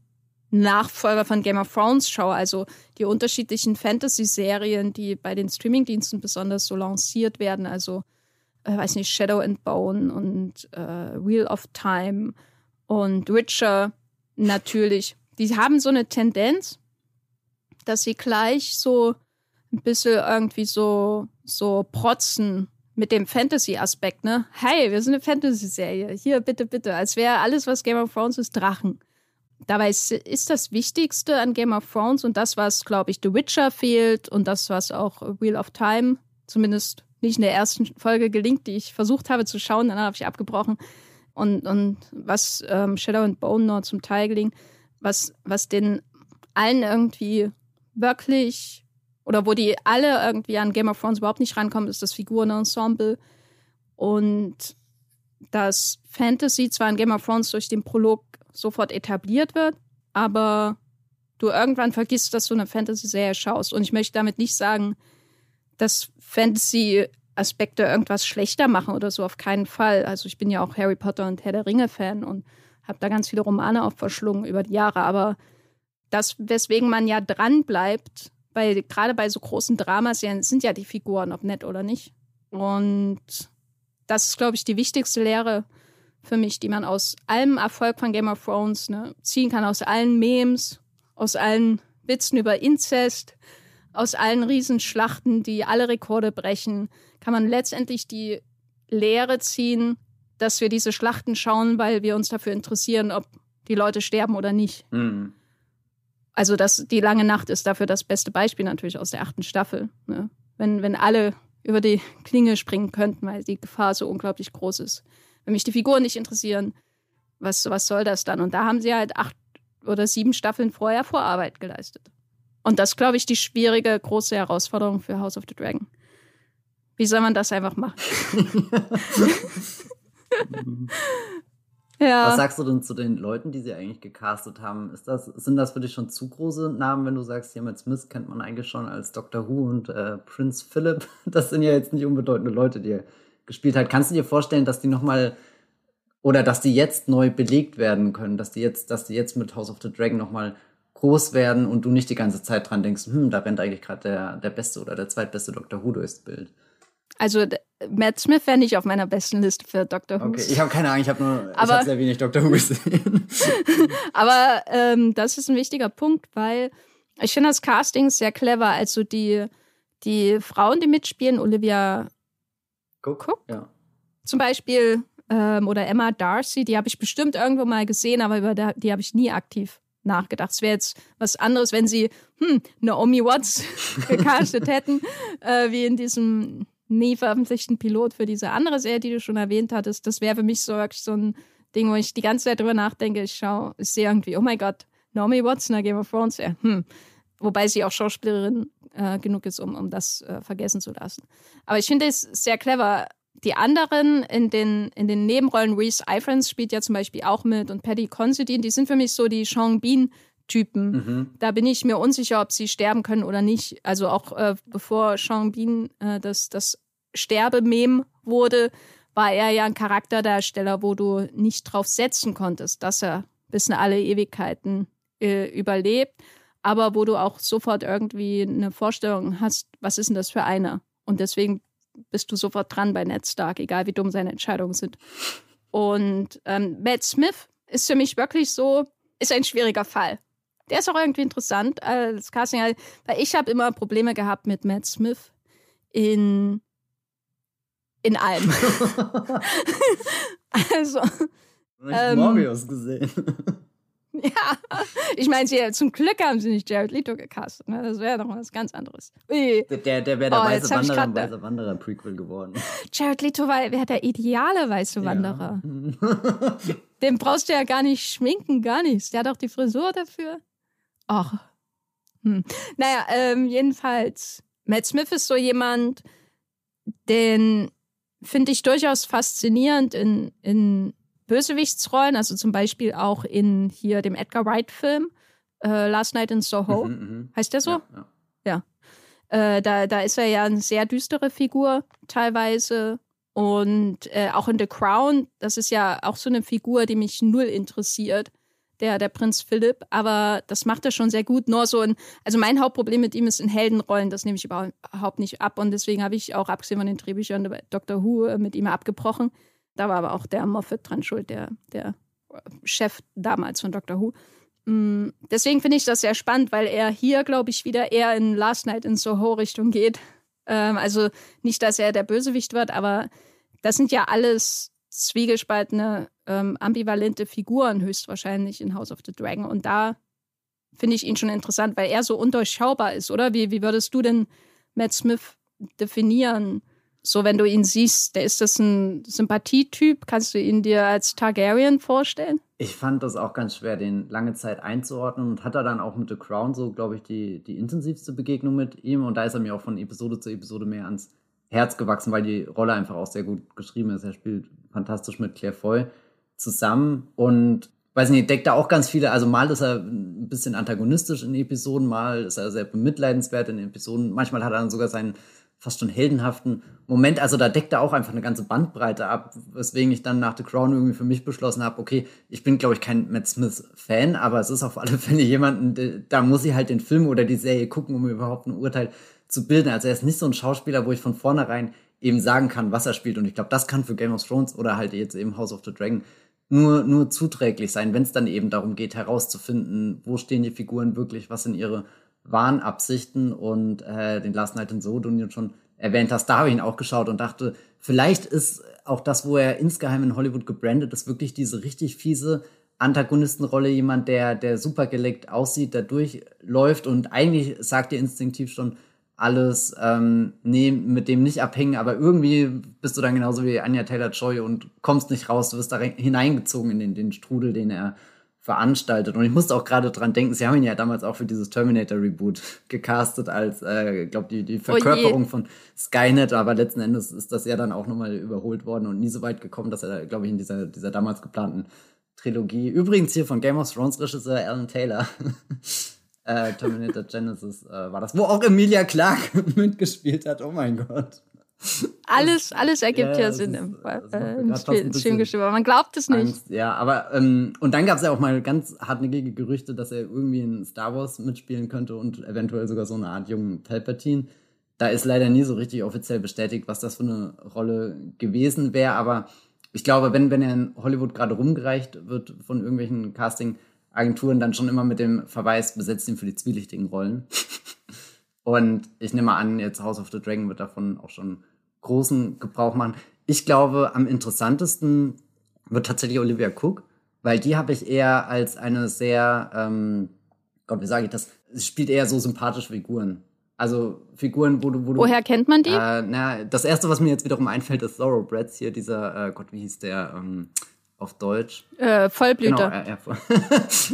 Nachfolger von Game of Thrones schaue, also die unterschiedlichen Fantasy-Serien, die bei den Streamingdiensten besonders so lanciert werden, also äh, weiß nicht, Shadow and Bone und äh, Wheel of Time und Witcher natürlich. Die haben so eine Tendenz, dass sie gleich so ein bisschen irgendwie so, so protzen mit dem Fantasy-Aspekt, ne? Hey, wir sind eine Fantasy-Serie. Hier, bitte, bitte. Als wäre alles, was Game of Thrones ist, Drachen. Dabei ist, ist das Wichtigste an Game of Thrones und das, was, glaube ich, The Witcher fehlt und das, was auch Wheel of Time, zumindest nicht in der ersten Folge gelingt, die ich versucht habe zu schauen, dann habe ich abgebrochen, und, und was ähm, Shadow and Bone nur zum Teil gelingt, was, was den allen irgendwie wirklich oder wo die alle irgendwie an Game of Thrones überhaupt nicht rankommen, ist das Figurenensemble und dass Fantasy zwar in Game of Thrones durch den Prolog sofort etabliert wird, aber du irgendwann vergisst, dass du eine Fantasy-Serie schaust. Und ich möchte damit nicht sagen, dass Fantasy Aspekte irgendwas schlechter machen oder so, auf keinen Fall. Also ich bin ja auch Harry Potter und Herr der Ringe-Fan und habe da ganz viele Romane auch verschlungen über die Jahre. Aber das, weswegen man ja dran bleibt, weil gerade bei so großen Dramaserien sind ja die Figuren, ob nett oder nicht. Und das ist, glaube ich, die wichtigste Lehre für mich, die man aus allem Erfolg von Game of Thrones ne, ziehen kann, aus allen Memes, aus allen Witzen über Inzest, aus allen Riesenschlachten, die alle Rekorde brechen, kann man letztendlich die Lehre ziehen, dass wir diese Schlachten schauen, weil wir uns dafür interessieren, ob die Leute sterben oder nicht. Mhm. Also das, die lange Nacht ist dafür das beste Beispiel natürlich aus der achten Staffel. Ne? Wenn, wenn alle über die Klinge springen könnten, weil die Gefahr so unglaublich groß ist. Wenn mich die Figuren nicht interessieren, was, was soll das dann? Und da haben sie halt acht oder sieben Staffeln vorher Vorarbeit geleistet. Und das, glaube ich, die schwierige, große Herausforderung für House of the Dragon. Wie soll man das einfach machen? *laughs* *laughs* *laughs* ja. Was sagst du denn zu den Leuten, die sie eigentlich gecastet haben? Ist das, sind das für dich schon zu große Namen, wenn du sagst, mit Smith kennt man eigentlich schon als Doctor Who und äh, Prince Philip? *laughs* Das sind ja jetzt nicht unbedeutende Leute, die er gespielt hat. Kannst du dir vorstellen, dass die nochmal oder dass die jetzt neu belegt werden können, dass die jetzt, dass die jetzt mit House of the Dragon nochmal groß werden und du nicht die ganze Zeit dran denkst, hm, da rennt eigentlich gerade der, der beste oder der zweitbeste Doctor Who durchs Bild. Also Matt Smith wäre nicht auf meiner besten Liste für Doctor Who. Okay, ich habe keine Ahnung, ich habe nur aber, ich hab sehr wenig Doctor Who gesehen. *laughs* aber ähm, das ist ein wichtiger Punkt, weil ich finde das Casting sehr clever. Also die, die Frauen, die mitspielen, Olivia Cook, Cook ja. zum Beispiel ähm, oder Emma Darcy, die habe ich bestimmt irgendwo mal gesehen, aber über die, die habe ich nie aktiv nachgedacht. Es wäre jetzt was anderes, wenn sie hm, Naomi Watts *laughs* gecastet hätten, äh, wie in diesem nie veröffentlichten Pilot für diese andere Serie, die du schon erwähnt hattest. Das wäre für mich so wirklich so ein Ding, wo ich die ganze Zeit drüber nachdenke. Ich schaue, ich sehe irgendwie, oh mein Gott, Naomi Watson, Game of Thrones, ja, hm. Wobei sie auch Schauspielerin äh, genug ist, um, um das äh, vergessen zu lassen. Aber ich finde es sehr clever. Die anderen in den, in den Nebenrollen, Reese Ifans spielt ja zum Beispiel auch mit und Patty Considine, die sind für mich so die Sean Bean Typen. Mhm. Da bin ich mir unsicher, ob sie sterben können oder nicht. Also auch äh, bevor Sean Bean äh, das, das Sterbemem wurde, war er ja ein Charakterdarsteller, wo du nicht drauf setzen konntest, dass er bis in alle Ewigkeiten äh, überlebt, aber wo du auch sofort irgendwie eine Vorstellung hast, was ist denn das für einer? Und deswegen bist du sofort dran bei Ned Stark, egal wie dumm seine Entscheidungen sind. Und ähm, Matt Smith ist für mich wirklich so, ist ein schwieriger Fall. Der ist auch irgendwie interessant als Casting, weil ich habe immer Probleme gehabt mit Matt Smith in in allem. *laughs* also. Ich ähm, Morbius gesehen. *laughs* ja, ich meine, zum Glück haben sie nicht Jared Leto gecastet. Ne? Das wäre doch was ganz anderes. Ui. Der, der wäre der oh, weiße Wanderer im Weiße Wanderer Prequel geworden. Jared Leto wäre der ideale weiße Wanderer. Ja. *laughs* Den brauchst du ja gar nicht schminken, gar nichts. Der hat auch die Frisur dafür. Ach. Hm. Naja, ähm, jedenfalls, Matt Smith ist so jemand, den finde ich durchaus faszinierend in, in Bösewichtsrollen, also zum Beispiel auch in hier dem Edgar Wright-Film äh, Last Night in Soho. Mhm, mhm. heißt der so? Ja. ja. ja. Äh, da, da ist er ja eine sehr düstere Figur teilweise. Und äh, auch in The Crown, das ist ja auch so eine Figur, die mich null interessiert der, der Prinz Philipp, aber das macht er schon sehr gut. Nur so ein, also mein Hauptproblem mit ihm ist in Heldenrollen, das nehme ich überhaupt nicht ab und deswegen habe ich auch abgesehen von den Drehbüchern Dr. Who äh, mit ihm abgebrochen. Da war aber auch der Moffat dran schuld, der, der Chef damals von Dr. Who. Mm, deswegen finde ich das sehr spannend, weil er hier, glaube ich, wieder eher in Last Night in Soho Richtung geht. Ähm, also nicht, dass er der Bösewicht wird, aber das sind ja alles zwiegespaltene, ähm, ambivalente Figuren höchstwahrscheinlich in House of the Dragon. Und da finde ich ihn schon interessant, weil er so undurchschaubar ist, oder? Wie, wie würdest du denn Matt Smith definieren? So, wenn du ihn siehst, der ist das ein Sympathietyp? Kannst du ihn dir als Targaryen vorstellen? Ich fand das auch ganz schwer, den lange Zeit einzuordnen und hatte dann auch mit The Crown so, glaube ich, die, die intensivste Begegnung mit ihm. Und da ist er mir auch von Episode zu Episode mehr ans Herz gewachsen, weil die Rolle einfach auch sehr gut geschrieben ist. Er spielt fantastisch mit Claire Foy zusammen und weiß nicht, deckt da auch ganz viele, also mal ist er ein bisschen antagonistisch in Episoden, mal ist er sehr bemitleidenswert in Episoden, manchmal hat er dann sogar seinen fast schon heldenhaften Moment, also da deckt er auch einfach eine ganze Bandbreite ab, weswegen ich dann nach The Crown irgendwie für mich beschlossen habe, okay, ich bin glaube ich kein Matt Smith Fan, aber es ist auf alle Fälle jemanden, da muss ich halt den Film oder die Serie gucken, um überhaupt ein Urteil zu bilden. Also er ist nicht so ein Schauspieler, wo ich von vornherein eben sagen kann, was er spielt. Und ich glaube, das kann für Game of Thrones oder halt jetzt eben House of the Dragon nur, nur zuträglich sein, wenn es dann eben darum geht, herauszufinden, wo stehen die Figuren wirklich, was sind ihre wahren Absichten. Und äh, den Last Night in Soho, den du schon erwähnt hast, da habe ich ihn auch geschaut und dachte, vielleicht ist auch das, wo er insgeheim in Hollywood gebrandet ist, wirklich diese richtig fiese Antagonistenrolle, jemand, der, der super geleckt aussieht, der durchläuft und eigentlich sagt dir instinktiv schon, alles, ähm, nee, mit dem nicht abhängen, aber irgendwie bist du dann genauso wie Anja Taylor-Joy und kommst nicht raus, du wirst da hineingezogen in den, den Strudel, den er veranstaltet. Und ich musste auch gerade dran denken, sie haben ihn ja damals auch für dieses Terminator-Reboot gecastet als, äh, glaube die, die oh Verkörperung oh von Skynet, aber letzten Endes ist das ja dann auch nochmal überholt worden und nie so weit gekommen, dass er, glaube ich, in dieser, dieser damals geplanten Trilogie, übrigens hier von Game of Thrones Regisseur Alan Taylor, *laughs* äh, Terminator Genesis äh, war das, wo auch Emilia Clarke *laughs* mitgespielt hat. Oh mein Gott. Alles, alles ergibt ja, ja Sinn ist, im, äh, im Streamgestimmt, aber man glaubt es nicht. Angst, ja, aber ähm, und dann gab es ja auch mal ganz hartnäckige Gerüchte, dass er irgendwie in Star Wars mitspielen könnte und eventuell sogar so eine Art jungen Palpatine. Da ist leider nie so richtig offiziell bestätigt, was das für eine Rolle gewesen wäre, aber ich glaube, wenn, wenn er in Hollywood gerade rumgereicht wird von irgendwelchen Casting- Agenturen dann schon immer mit dem Verweis besetzt ihn für die zwielichtigen Rollen. *laughs* Und ich nehme an, jetzt House of the Dragon wird davon auch schon großen Gebrauch machen. Ich glaube, am interessantesten wird tatsächlich Olivia Cook, weil die habe ich eher als eine sehr, ähm, Gott, wie sage ich das? Sie spielt eher so sympathische Figuren. Also Figuren, wo du, wo du. Woher kennt man die? Äh, na, das erste, was mir jetzt wiederum einfällt, ist Thoroughbreds hier, dieser, äh, Gott, wie hieß der ähm, auf Deutsch? Äh, Vollblüter. Genau, äh,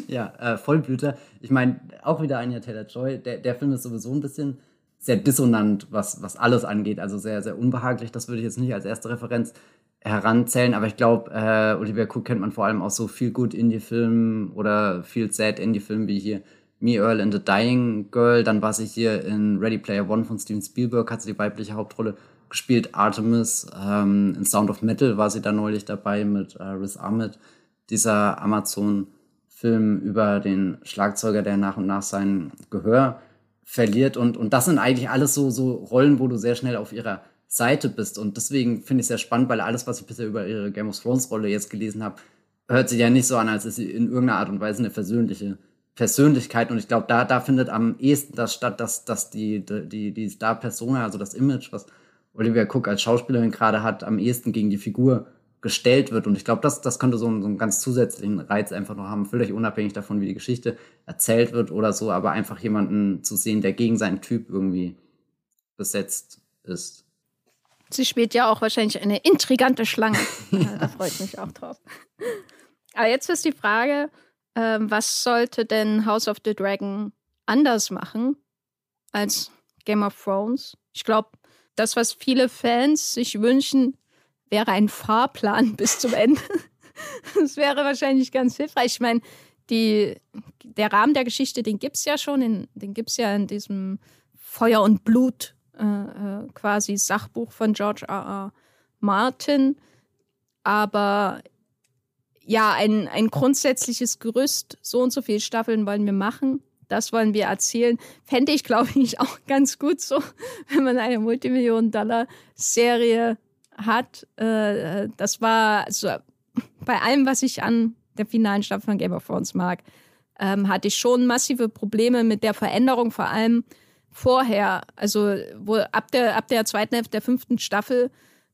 *laughs* ja, äh, Vollblüter. Ich meine, auch wieder Anya Taylor Joy. Der, der Film ist sowieso ein bisschen sehr dissonant, was, was alles angeht. Also sehr, sehr unbehaglich. Das würde ich jetzt nicht als erste Referenz heranzählen, aber ich glaube, äh, Olivia Cook kennt man vor allem aus so viel gut Indie-Filmen oder viel sad Indie-Filmen wie hier Me, Earl and the Dying Girl. Dann war sie hier in Ready Player One von Steven Spielberg, hat sie die weibliche Hauptrolle gespielt. Artemis, ähm, in Sound of Metal war sie da neulich dabei mit äh, Riz Ahmed, dieser Amazon-Film über den Schlagzeuger, der nach und nach sein Gehör verliert. Und, und das sind eigentlich alles so, so Rollen, wo du sehr schnell auf ihrer Seite bist. Und deswegen finde ich es sehr spannend, weil alles, was ich bisher über ihre Game of Thrones Rolle jetzt gelesen habe, hört sich ja nicht so an, als ist sie in irgendeiner Art und Weise eine versöhnliche Persönlichkeit. Und ich glaube, da, da findet am ehesten das statt, dass, dass die, die, die Star-Persona, also das Image, was Olivia Cook als Schauspielerin gerade hat, am ehesten gegen die Figur gestellt wird. Und ich glaube, das, das könnte so einen, so einen ganz zusätzlichen Reiz einfach noch haben, völlig unabhängig davon, wie die Geschichte erzählt wird oder so, aber einfach jemanden zu sehen, der gegen seinen Typ irgendwie besetzt ist. Sie spielt ja auch wahrscheinlich eine intrigante Schlange. *laughs* ja. Da freut mich auch drauf. Aber jetzt ist die Frage, äh, was sollte denn House of the Dragon anders machen als Game of Thrones? Ich glaube, das, was viele Fans sich wünschen, wäre ein Fahrplan *laughs* bis zum Ende. das wäre wahrscheinlich ganz hilfreich. Ich meine, die, der Rahmen der Geschichte, den gibt es ja schon, in, den gibt es ja in diesem Feuer und Blut äh, äh, quasi Sachbuch von George R. R. Martin. Aber ja, ein, ein grundsätzliches Gerüst, so und so viele Staffeln wollen wir machen. Das wollen wir erzählen. Fände ich, glaube ich, *laughs* auch ganz gut so, wenn man eine Multimillionen-Dollar-Serie hat. Äh, das war also bei allem, was ich an der finalen Staffel von Game of Thrones mag, ähm, hatte ich schon massive Probleme mit der Veränderung, vor allem vorher, also wo ab der, ab der zweiten Hälfte der fünften Staffel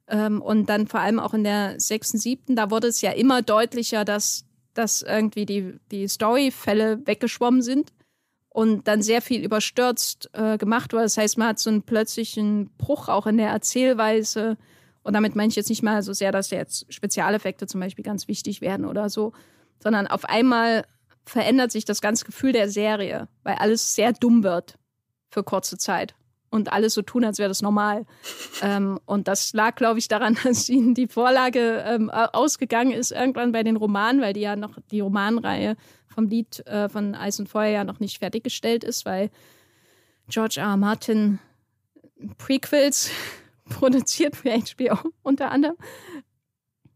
ähm, und dann vor allem auch in der sechsten, siebten, da wurde es ja immer deutlicher, dass, dass irgendwie die, die Storyfälle weggeschwommen sind und dann sehr viel überstürzt äh, gemacht wurde. Das heißt, man hat so einen plötzlichen Bruch auch in der Erzählweise. Und damit meine ich jetzt nicht mal so sehr, dass jetzt Spezialeffekte zum Beispiel ganz wichtig werden oder so, sondern auf einmal verändert sich das ganze Gefühl der Serie, weil alles sehr dumm wird für kurze Zeit und alles so tun, als wäre das normal. *laughs* ähm, und das lag, glaube ich, daran, *laughs* dass ihnen die Vorlage ähm, ausgegangen ist irgendwann bei den Romanen, weil die ja noch die Romanreihe vom Lied äh, von Eis und Feuer ja noch nicht fertiggestellt ist, weil George R. R. Martin Prequels *laughs* produziert für HBO unter anderem.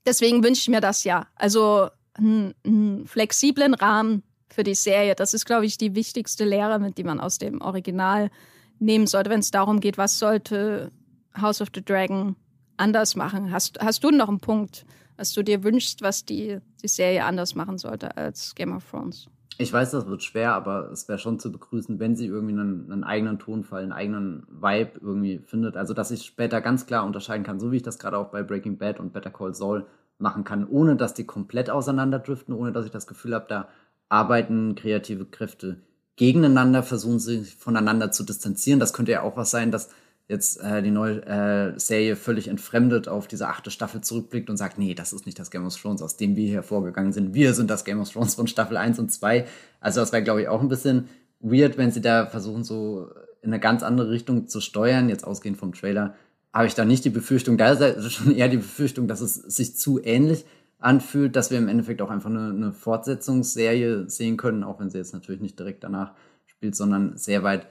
Deswegen wünsche ich mir das ja. Also einen, flexiblen Rahmen für die Serie. Das ist, glaube ich, die wichtigste Lehre, mit die man aus dem Original nehmen sollte, wenn es darum geht, was sollte House of the Dragon anders machen. Hast, hast du noch einen Punkt, was du dir wünschst, was die, die Serie anders machen sollte als Game of Thrones? Ich weiß, das wird schwer, aber es wäre schon zu begrüßen, wenn sie irgendwie einen, einen, eigenen Tonfall, einen eigenen Vibe irgendwie findet. Also, dass ich später ganz klar unterscheiden kann, so wie ich das gerade auch bei Breaking Bad und Better Call Saul machen kann, ohne dass die komplett auseinanderdriften, ohne dass ich das Gefühl habe, da arbeiten kreative Kräfte gegeneinander, versuchen sich voneinander zu distanzieren. Das könnte ja auch was sein, dass jetzt äh, die neue äh, Serie völlig entfremdet auf diese achte Staffel zurückblickt und sagt, nee, das ist nicht das Game of Thrones, aus dem wir hier vorgegangen sind. Wir sind das Game of Thrones von Staffel 1 und 2. Also das wäre, glaube ich, auch ein bisschen weird, wenn sie da versuchen, so in eine ganz andere Richtung zu steuern. Jetzt ausgehend vom Trailer habe ich da nicht die Befürchtung, da ist schon eher die Befürchtung, dass es sich zu ähnlich anfühlt, dass wir im Endeffekt auch einfach eine, eine Fortsetzungsserie sehen können, auch wenn sie jetzt natürlich nicht direkt danach spielt, sondern sehr weit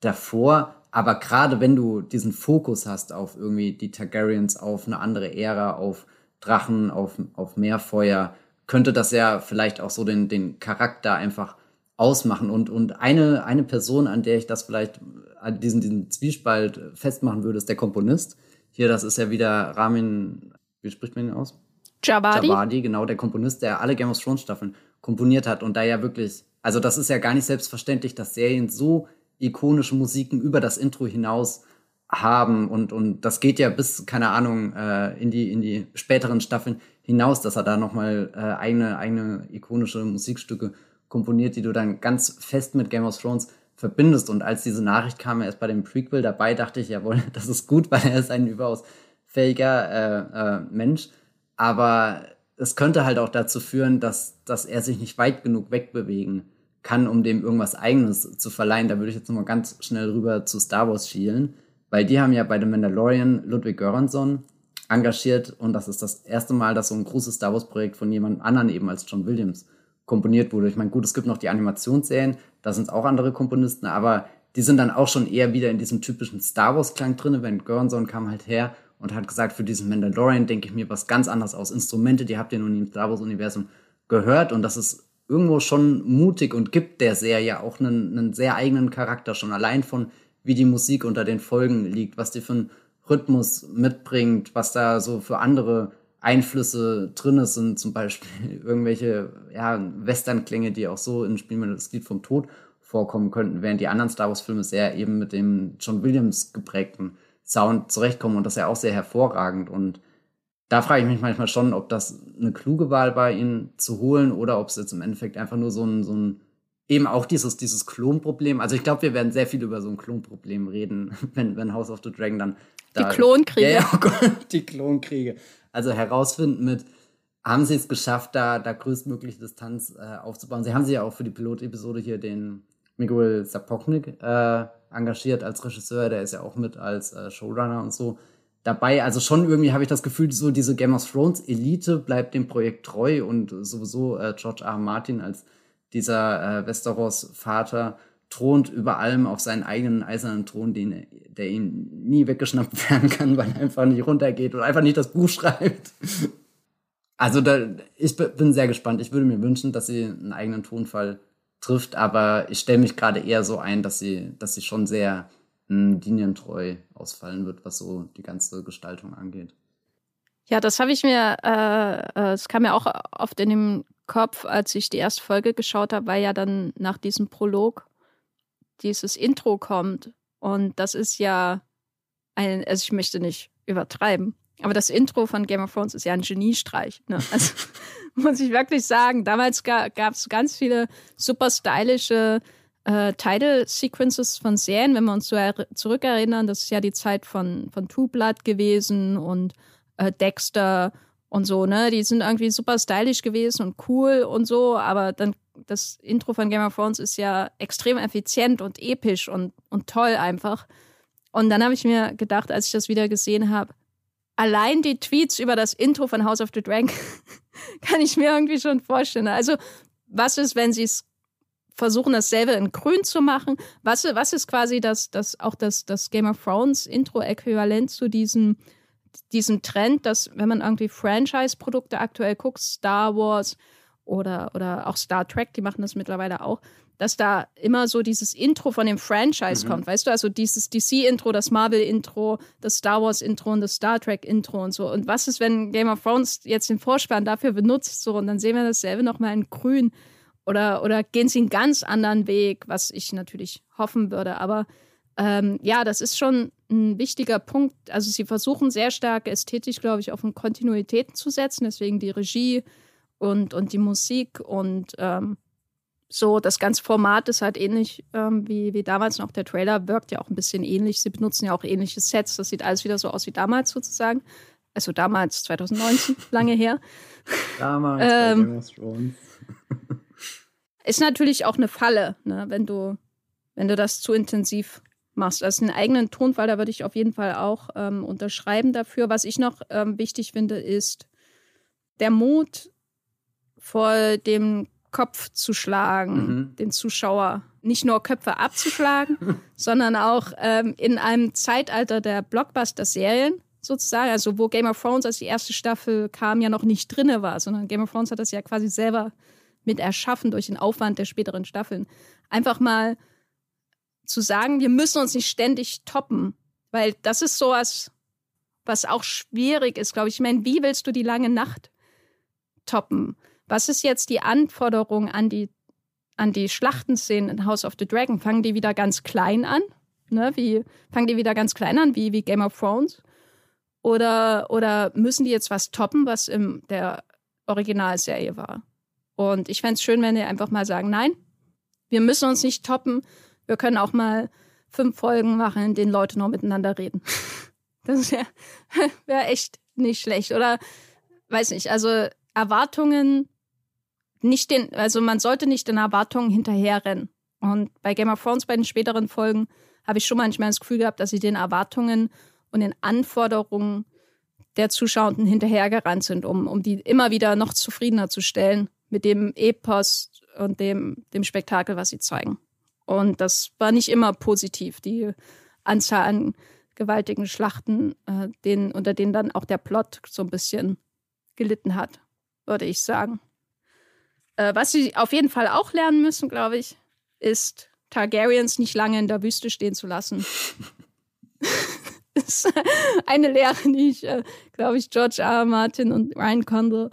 davor. Aber gerade wenn du diesen Fokus hast auf irgendwie die Targaryens, auf eine andere Ära, auf Drachen, auf, auf Meerfeuer, könnte das ja vielleicht auch so den, den Charakter einfach ausmachen. Und, und eine, eine Person, an der ich das vielleicht, diesen, diesen Zwiespalt festmachen würde, ist der Komponist. Hier, das ist ja wieder Ramin, wie spricht man ihn aus? Javadi. Javadi, genau, der Komponist, der alle Game of Thrones Staffeln komponiert hat und da ja wirklich, also das ist ja gar nicht selbstverständlich, dass Serien so ikonische Musiken über das Intro hinaus haben und, und das geht ja bis, keine Ahnung, äh, in, die, in die späteren Staffeln hinaus, dass er da nochmal äh, eigene, eigene ikonische Musikstücke komponiert, die du dann ganz fest mit Game of Thrones verbindest. Und als diese Nachricht kam, er ist bei dem Prequel dabei, dachte ich, jawohl, *laughs* das ist gut, weil er ist ein überaus fähiger äh, äh, Mensch. Aber es könnte halt auch dazu führen, dass, dass er sich nicht weit genug wegbewegen kann, um dem irgendwas Eigenes zu verleihen. Da würde ich jetzt nochmal ganz schnell rüber zu Star Wars schielen, weil die haben ja bei The Mandalorian Ludwig Göransson engagiert und das ist das erste Mal, dass so ein großes Star Wars Projekt von jemand anderen eben als John Williams komponiert wurde. Ich meine, gut, es gibt noch die Animationsserien, da sind auch andere Komponisten, aber die sind dann auch schon eher wieder in diesem typischen Star Wars Klang drinne, wenn Göransson kam halt her und hat gesagt, für diesen Mandalorian denke ich mir was ganz anderes aus. Instrumente, die habt ihr nun im Star Wars Universum gehört und das ist irgendwo schon mutig und gibt der Serie auch einen, einen sehr eigenen Charakter schon allein von wie die Musik unter den Folgen liegt, was die für einen Rhythmus mitbringt, was da so für andere Einflüsse drin sind, zum Beispiel *laughs* irgendwelche ja, Western-Klänge, die auch so in Spiel das Lied vom Tod vorkommen könnten, während die anderen Star Wars-Filme sehr eben mit dem John Williams geprägten Sound zurechtkommen und das ja auch sehr hervorragend. Und da frage ich mich manchmal schon, ob das eine kluge Wahl war, ihn zu holen oder ob es jetzt im Endeffekt einfach nur so ein, so ein eben auch dieses, dieses Klonproblem. Also ich glaube, wir werden sehr viel über so ein Klonproblem reden, *laughs* wenn, wenn House of the Dragon dann da, Die Klonkriege. Ja, oh Gott, *laughs* die Klonkriege. Also herausfinden mit, haben sie es geschafft, da, da größtmögliche Distanz äh, aufzubauen. Sie haben sich ja auch für die Pilotepisode hier den Miguel Sapoknik äh, engagiert als Regisseur, der ist ja auch mit als äh, Showrunner und so dabei. Also schon irgendwie habe ich das Gefühl, so diese Game of Thrones Elite bleibt dem Projekt treu und sowieso äh, George R. R. Martin als dieser äh, Westeros Vater thront über allem auf seinen eigenen eisernen Thron, den, der ihn nie weggeschnappt *laughs* werden kann, weil er einfach nicht runtergeht oder einfach nicht das Buch *laughs* schreibt. Also da, ich bin sehr gespannt. Ich würde mir wünschen, dass sie einen eigenen Tonfall trifft, aber ich stelle mich gerade eher so ein, dass sie, dass sie schon sehr linientreu ausfallen wird, was so die ganze Gestaltung angeht. Ja, das habe ich mir, äh, es kam mir auch oft in den Kopf, als ich die erste Folge geschaut habe, weil ja dann nach diesem Prolog dieses Intro kommt. Und das ist ja ein, also ich möchte nicht übertreiben, aber das Intro von Game of Thrones ist ja ein Geniestreich. Ne? *laughs* Also muss ich wirklich sagen, damals ga, gab es ganz viele super stylische äh, Title-Sequences von Serien, wenn wir uns so zurückerinnern. Das ist ja die Zeit von, von True Blood gewesen und äh, Dexter und so, ne? Die sind irgendwie super stylisch gewesen und cool und so, aber dann das Intro von Game of Thrones ist ja extrem effizient und episch und, und toll einfach. Und dann habe ich mir gedacht, als ich das wieder gesehen habe, allein die Tweets über das Intro von House of the Dragon *laughs* kann ich mir irgendwie schon vorstellen. Also, was ist, wenn sie es versuchen, dasselbe in grün zu machen? Was, was ist quasi das, das, auch das, das Game of Thrones Intro-Äquivalent zu diesem, diesem Trend, dass, wenn man irgendwie Franchise-Produkte aktuell guckt, Star Wars, oder, oder auch Star Trek, die machen das mittlerweile auch, dass da immer so dieses Intro von dem Franchise mhm. kommt, weißt du? Also dieses DC-Intro, das Marvel-Intro, das Star Wars-Intro und das Star Trek-Intro und so. Und was ist, wenn Game of Thrones jetzt den Vorspann dafür benutzt, so und dann sehen wir dasselbe nochmal in grün oder, oder gehen sie einen ganz anderen Weg, was ich natürlich hoffen würde. Aber ähm, ja, das ist schon ein wichtiger Punkt. Also sie versuchen sehr stark ästhetisch, glaube ich, auf eine Kontinuität zu setzen, deswegen die Regie und, und die Musik und ähm, so, das ganze Format ist halt ähnlich ähm, wie, wie damals noch. Der Trailer wirkt ja auch ein bisschen ähnlich. Sie benutzen ja auch ähnliche Sets. Das sieht alles wieder so aus wie damals sozusagen. Also damals, 2019, *laughs* lange her. Damals ähm, *laughs* Ist natürlich auch eine Falle, ne, wenn du, wenn du das zu intensiv machst. Also einen eigenen Tonfall, da würde ich auf jeden Fall auch ähm, unterschreiben dafür. Was ich noch ähm, wichtig finde, ist der Mut, vor dem Kopf zu schlagen, mhm. den Zuschauer. Nicht nur Köpfe abzuschlagen, *laughs* sondern auch ähm, in einem Zeitalter der Blockbuster-Serien sozusagen, also wo Game of Thrones als die erste Staffel kam, ja noch nicht drinne war, sondern Game of Thrones hat das ja quasi selber mit erschaffen durch den Aufwand der späteren Staffeln. Einfach mal zu sagen, wir müssen uns nicht ständig toppen, weil das ist sowas, was auch schwierig ist, glaube ich. Ich meine, wie willst du die lange Nacht toppen? Was ist jetzt die Anforderung an die, an die Schlachtenszenen in House of the Dragon? Fangen die wieder ganz klein an? Ne? Wie, fangen die wieder ganz klein an, wie, wie Game of Thrones? Oder, oder müssen die jetzt was toppen, was in der Originalserie war? Und ich fände es schön, wenn die einfach mal sagen, nein, wir müssen uns nicht toppen, wir können auch mal fünf Folgen machen, in denen Leute noch miteinander reden. *laughs* Das wäre *laughs* wär echt nicht schlecht. Oder weiß nicht, also Erwartungen nicht den, also man sollte nicht den Erwartungen hinterherrennen. Und bei Game of Thrones, bei den späteren Folgen, habe ich schon manchmal das Gefühl gehabt, dass sie den Erwartungen und den Anforderungen der Zuschauenden hinterhergerannt sind, um, um die immer wieder noch zufriedener zu stellen mit dem Epos und dem, dem Spektakel, was sie zeigen. Und das war nicht immer positiv, die Anzahl an gewaltigen Schlachten, äh, denen, unter denen dann auch der Plot so ein bisschen gelitten hat, würde ich sagen. Äh, was sie auf jeden Fall auch lernen müssen, glaube ich, ist, Targaryens nicht lange in der Wüste stehen zu lassen. *laughs* ist eine Lehre, die ich, äh, glaube ich, George R. R. Martin und Ryan Condell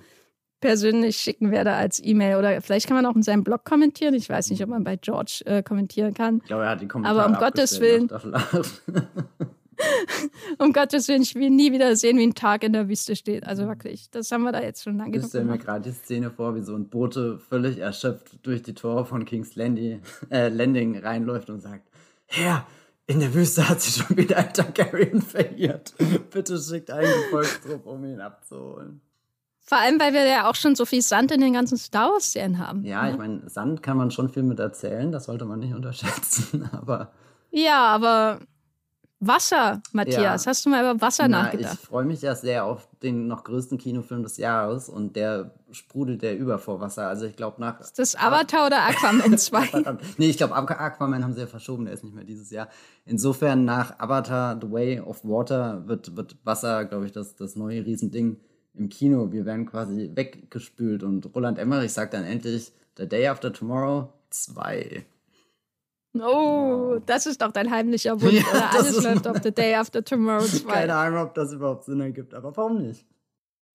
persönlich schicken werde als E-Mail. Oder vielleicht kann man auch in seinem Blog kommentieren. Ich weiß nicht, ob man bei George äh, kommentieren kann. Ich glaube, er hat die Kommentare Aber um Gottes Willen. *laughs* um Gottes Willen, ich will nie wieder sehen, wie ein Tag in der Wüste steht. Also wirklich, das haben wir da jetzt schon lange Ich stelle mir gerade die Szene vor, wie so ein Bote völlig erschöpft durch die Tore von King's Landing, *laughs* äh, Landing reinläuft und sagt, Herr, in der Wüste hat sich schon wieder ein Targaryen verirrt. *laughs* Bitte schickt einen Gefolgstrupp, um ihn abzuholen. Vor allem, weil wir ja auch schon so viel Sand in den ganzen Star Wars-Serien haben. Ja, ne? ich meine, Sand kann man schon viel mit erzählen, das sollte man nicht *laughs* unterschätzen, aber. Ja, aber Wasser, Matthias. Ja. Hast du mal über Wasser Na, nachgedacht? Ich freue mich ja sehr auf den noch größten Kinofilm des Jahres und der sprudelt der über vor Wasser. Also ich glaube nach. Ist das Avatar oder Aquaman *laughs* 2? nee, ich glaube Aquaman haben sie ja verschoben, der ist nicht mehr dieses Jahr. Insofern nach Avatar The Way of Water wird, wird Wasser, glaube ich, das, das neue Riesending im Kino. Wir werden quasi weggespült und Roland Emmerich sagt dann endlich The Day After Tomorrow 2. Oh, das ist doch dein heimlicher Wunsch. Ja, alles läuft auf The Day After Tomorrow *laughs* 2. Keine Ahnung, ob das überhaupt Sinn ergibt, aber warum nicht?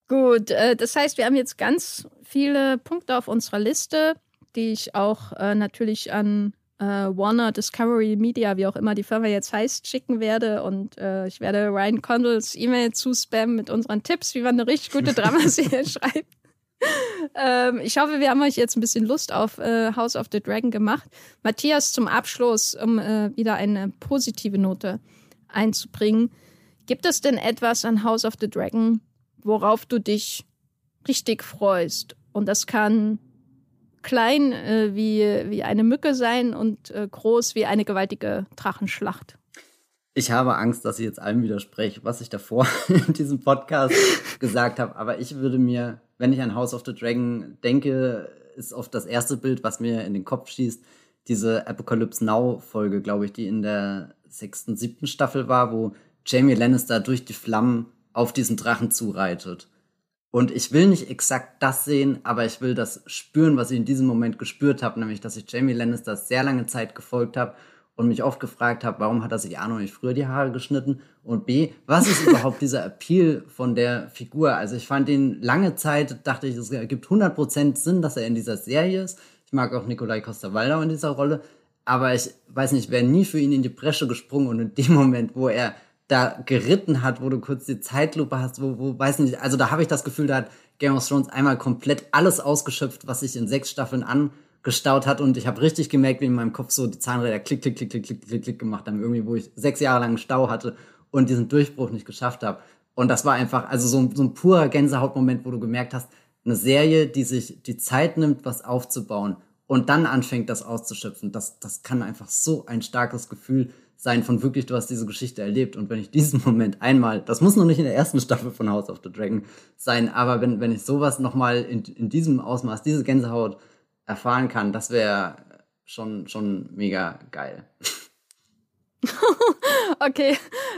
Gut, äh, das heißt, wir haben jetzt ganz viele Punkte auf unserer Liste, die ich auch äh, natürlich an äh, Warner Discovery Media, wie auch immer die Firma jetzt heißt, schicken werde. Und äh, ich werde Ryan Condells E-Mail zuspammen mit unseren Tipps, wie man eine richtig gute *laughs* Dramaserie schreibt. ähm, ich hoffe, wir haben euch jetzt ein bisschen Lust auf äh, House of the Dragon gemacht. Matthias, zum Abschluss, um äh, wieder eine positive Note einzubringen. Gibt es denn etwas an House of the Dragon, worauf du dich richtig freust? Und das kann klein äh, wie, wie eine Mücke sein und äh, groß wie eine gewaltige Drachenschlacht. Ich habe Angst, dass ich jetzt allem widerspreche, was ich davor *laughs* in diesem Podcast *laughs* gesagt habe. Aber ich würde mir, wenn ich an House of the Dragon denke, ist oft das erste Bild, was mir in den Kopf schießt, diese Apocalypse Now Folge, glaube ich, die in der sechsten, siebten Staffel war, wo Jamie Lannister durch die Flammen auf diesen Drachen zureitet. Und ich will nicht exakt das sehen, aber ich will das spüren, was ich in diesem Moment gespürt habe, nämlich, dass ich Jamie Lannister sehr lange Zeit gefolgt habe und mich oft gefragt habe, warum hat er sich A noch nicht früher die Haare geschnitten und B, was ist überhaupt dieser Appeal von der Figur? Also ich fand ihn lange Zeit, dachte ich, es ergibt 100% Sinn, dass er in dieser Serie ist. Ich mag auch Nikolai Costa-Waldau in dieser Rolle, aber ich weiß nicht, wäre nie für ihn in die Bresche gesprungen und in dem Moment, wo er da geritten hat, wo du kurz die Zeitlupe hast, wo, wo weiß nicht, also da habe ich das Gefühl, da hat Game of Thrones einmal komplett alles ausgeschöpft, was sich in sechs Staffeln angestaut hat und ich habe richtig gemerkt, wie in meinem Kopf so die Zahnräder klick, klick, klick, klick, klick, klick, klick gemacht haben, irgendwie, wo ich sechs Jahre lang einen Stau hatte und diesen Durchbruch nicht geschafft habe. Und das war einfach, also so, so ein purer Gänsehautmoment, wo du gemerkt hast, eine Serie, die sich die Zeit nimmt, was aufzubauen und dann anfängt, das auszuschöpfen, das, das kann einfach so ein starkes Gefühl sein von wirklich, du hast diese Geschichte erlebt. Und wenn ich diesen Moment einmal, das muss noch nicht in der ersten Staffel von House of the Dragon sein, aber wenn, wenn ich sowas nochmal in, in diesem Ausmaß, diese Gänsehaut erfahren kann, das wäre schon, schon mega geil. *laughs* okay.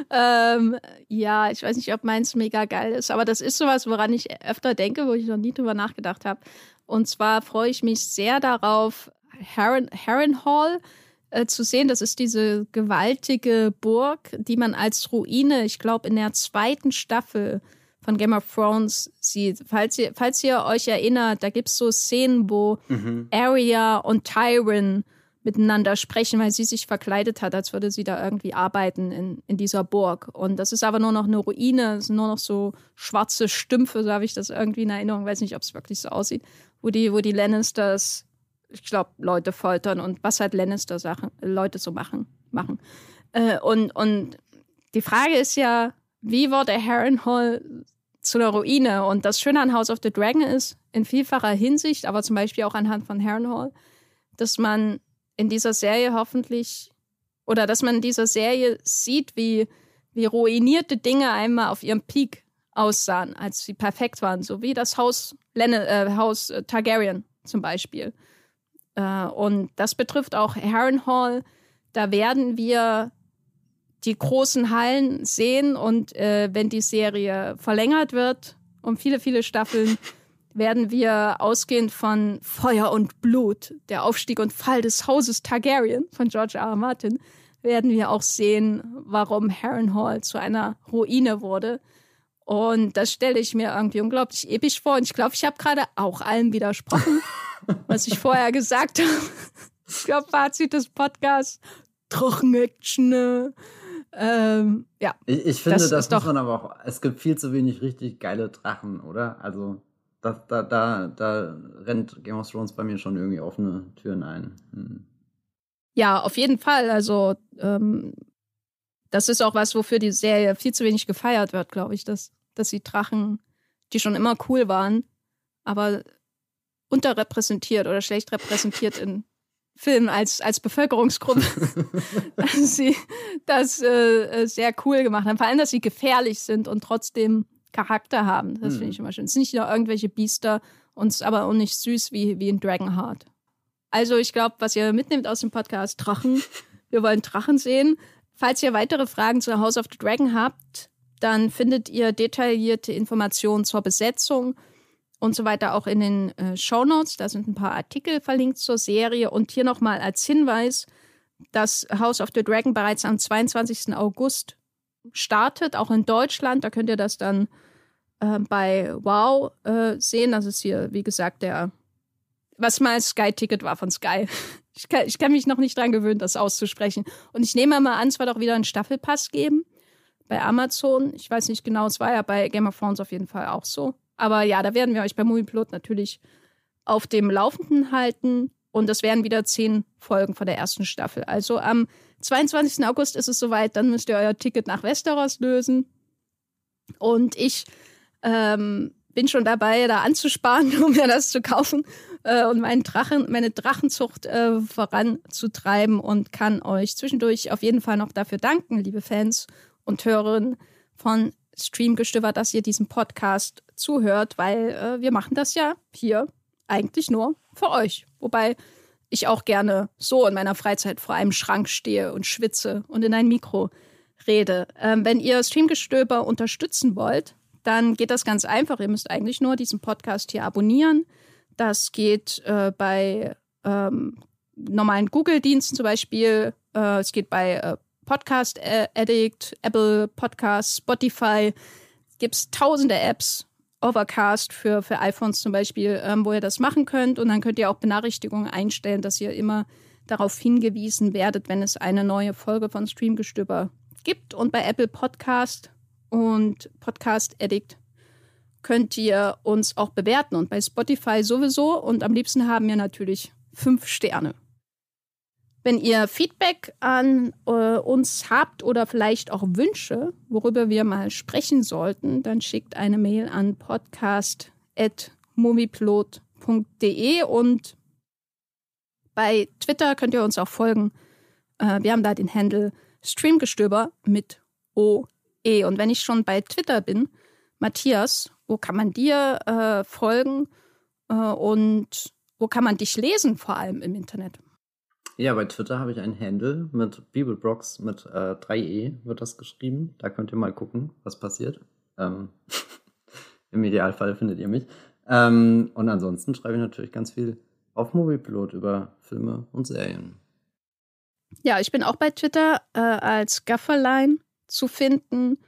Ähm, ja, ich weiß nicht, ob meins mega geil ist, aber das ist sowas, woran ich öfter denke, wo ich noch nie drüber nachgedacht habe. Und zwar freue ich mich sehr darauf, Harren, Harrenhal äh, zu sehen. Das ist diese gewaltige Burg, die man als Ruine, ich glaube, in der zweiten Staffel von Game of Thrones sieht. Falls ihr, falls ihr euch erinnert, da gibt es so Szenen, wo mhm. Arya und Tyron miteinander sprechen, weil sie sich verkleidet hat, als würde sie da irgendwie arbeiten in, in dieser Burg. Und das ist aber nur noch eine Ruine, es sind nur noch so schwarze Stümpfe, so habe ich das irgendwie in Erinnerung, weiß nicht, ob es wirklich so aussieht, wo die, wo die Lannisters ich glaube, Leute foltern und was halt Lannister Sachen, Leute so machen. machen. Äh, und, und die Frage ist ja, wie wurde Harrenhal zu einer Ruine? Und das Schöne an House of the Dragon ist, in vielfacher Hinsicht, aber zum Beispiel auch anhand von Harrenhal, dass man in dieser Serie hoffentlich oder dass man in dieser Serie sieht, wie, wie ruinierte Dinge einmal auf ihrem Peak aussahen, als sie perfekt waren, so wie das Haus, äh, Haus Targaryen zum Beispiel. Äh, und das betrifft auch Harrenhal. Da werden wir die großen Hallen sehen und äh, wenn die Serie verlängert wird um viele, viele Staffeln, *laughs* werden wir ausgehend von Feuer und Blut, der Aufstieg und Fall des Hauses Targaryen von George R. R. Martin, werden wir auch sehen, warum Harrenhal zu einer Ruine wurde. Und das stelle ich mir irgendwie unglaublich episch vor. Und ich glaube, ich habe gerade auch allem widersprochen, *laughs* was ich vorher gesagt habe. Ich glaube, Fazit des Podcasts, Trocken-Action. Ähm, ja. Ich, ich finde, das, das muss man aber auch. Es gibt viel zu wenig richtig geile Drachen, oder? Also da, da, da, da rennt Game of Thrones bei mir schon irgendwie offene Türen ein. Hm. Ja, auf jeden Fall. Also, ähm, das ist auch was, wofür die Serie viel zu wenig gefeiert wird, glaube ich, dass, dass die Drachen, die schon immer cool waren, aber unterrepräsentiert oder schlecht repräsentiert in Filmen als, als Bevölkerungsgruppe, *laughs* dass sie das äh, äh, sehr cool gemacht haben. Vor allem, dass sie gefährlich sind und trotzdem Charakter haben. Das hm. finde ich immer schön. Es sind nicht nur irgendwelche Biester, uns aber auch nicht süß wie, wie in Dragonheart. Also ich glaube, was ihr mitnehmt aus dem Podcast, Drachen. Wir wollen Drachen sehen. Falls ihr weitere Fragen zu House of the Dragon habt, dann findet ihr detaillierte Informationen zur Besetzung und so weiter auch in den äh, Show Notes. Da sind ein paar Artikel verlinkt zur Serie. Und hier nochmal als Hinweis, dass House of the Dragon bereits am 22. August startet, auch in Deutschland. Da könnt ihr das dann äh, bei Wow äh, sehen. Das ist hier, wie gesagt, der, was mal Sky-Ticket war von Sky. *laughs* Ich kann, ich kann mich noch nicht dran gewöhnen, das auszusprechen. Und ich nehme mal an, es wird auch wieder einen Staffelpass geben bei Amazon. Ich weiß nicht genau, es war ja bei Game of Thrones auf jeden Fall auch so. Aber ja, da werden wir euch bei Movieplot natürlich auf dem Laufenden halten. Und es werden wieder zehn Folgen von der ersten Staffel. Also am 22. August ist es soweit, dann müsst ihr euer Ticket nach Westeros lösen. Und ich ähm, bin schon dabei, da anzusparen, *laughs* um mir das zu kaufen äh, und meinen Drachen, meine Drachenzucht äh, voranzutreiben und kann euch zwischendurch auf jeden Fall noch dafür danken, liebe Fans und Hörerinnen von Streamgestöber, dass ihr diesem Podcast zuhört, weil äh, wir machen das ja hier eigentlich nur für euch. Wobei ich auch gerne so in meiner Freizeit vor einem Schrank stehe und schwitze und in ein Mikro rede. Ähm, wenn ihr Streamgestöber unterstützen wollt, dann geht das ganz einfach. Ihr müsst eigentlich nur diesen Podcast hier abonnieren. Das geht äh, bei ähm, normalen Google-Diensten zum Beispiel. Äh, es geht bei äh, Podcast Addict, Apple Podcasts, Spotify. Gibt es tausende Apps Overcast für, für iPhones zum Beispiel, ähm, wo ihr das machen könnt. Und dann könnt ihr auch Benachrichtigungen einstellen, dass ihr immer darauf hingewiesen werdet, wenn es eine neue Folge von Streamgestöber gibt. Und bei Apple Podcast und Podcast Addict könnt ihr uns auch bewerten. Und bei Spotify sowieso. Und am liebsten haben wir natürlich fünf Sterne. Wenn ihr Feedback an äh, uns habt oder vielleicht auch Wünsche, worüber wir mal sprechen sollten, dann schickt eine Mail an podcast.movieplot.de und bei Twitter könnt ihr uns auch folgen. Äh, wir haben da den Handle Streamgestöber mit OE. Und wenn ich schon bei Twitter bin, Matthias, wo kann man dir äh, folgen äh, und wo kann man dich lesen, vor allem im Internet? Ja, bei Twitter habe ich einen Handle mit Bibelbrox mit äh, 3e wird das geschrieben. Da könnt ihr mal gucken, was passiert. Ähm, *laughs* Im Idealfall findet ihr mich. Ähm, und ansonsten schreibe ich natürlich ganz viel auf Moviepilot über Filme und Serien. Ja, ich bin auch bei Twitter äh, als Gafferline zu finden.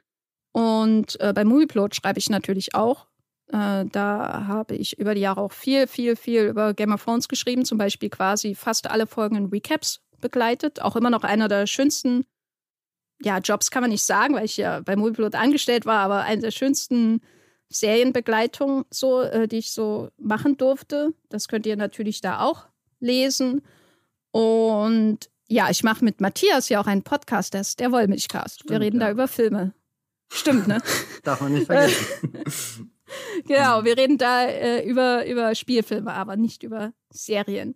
Und äh, bei Moviepilot schreibe ich natürlich auch. Äh, da habe ich über die Jahre auch viel, viel, viel über Game of Thrones geschrieben, zum Beispiel quasi fast alle Folgen in Recaps begleitet. Auch immer noch einer der schönsten, ja, Jobs kann man nicht sagen, weil ich ja bei Moviepilot angestellt war, aber eine der schönsten Serienbegleitungen, so, äh, die ich so machen durfte. Das könnt ihr natürlich da auch lesen. Und ja, ich mache mit Matthias ja auch einen Podcast, das ist der Wollmilchcast. Stimmt, Wir reden ja. da über Filme. Stimmt, ne? *laughs* Darf man nicht vergessen. *laughs* genau, wir reden da äh, über, über Spielfilme, aber nicht über Serien.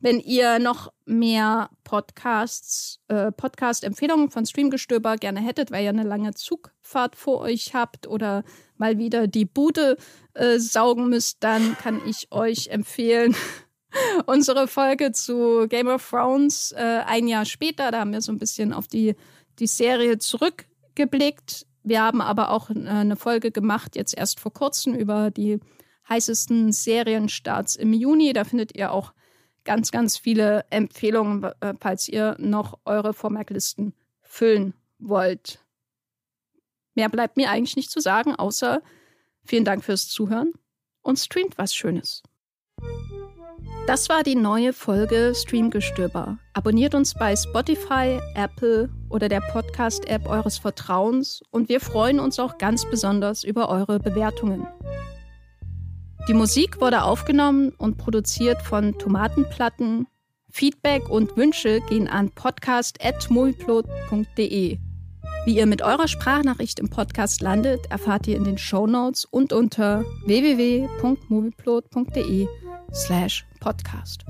Wenn ihr noch mehr Podcasts, äh, Podcast-Empfehlungen von Streamgestöber gerne hättet, weil ihr eine lange Zugfahrt vor euch habt oder mal wieder die Bude äh, saugen müsst, dann kann ich euch empfehlen, *laughs* unsere Folge zu Game of Thrones äh, ein Jahr später. Da haben wir so ein bisschen auf die, die Serie zurückgeblickt. Wir haben aber auch äh, eine Folge gemacht, jetzt erst vor kurzem, über die heißesten Serienstarts im Juni. Da findet ihr auch ganz, ganz viele Empfehlungen, äh, falls ihr noch eure Vormerklisten füllen wollt. Mehr bleibt mir eigentlich nicht zu sagen, außer vielen Dank fürs Zuhören und streamt was Schönes. Das war die neue Folge Streamgestöber. Abonniert uns bei Spotify, Apple oder der Podcast-App eures Vertrauens und wir freuen uns auch ganz besonders über eure Bewertungen. Die Musik wurde aufgenommen und produziert von Tomatenplatten. Feedback und Wünsche gehen an podcast.moviplot.de. Wie ihr mit eurer Sprachnachricht im Podcast landet, erfahrt ihr in den Show Notes und unter www.movieplot.de slash podcast.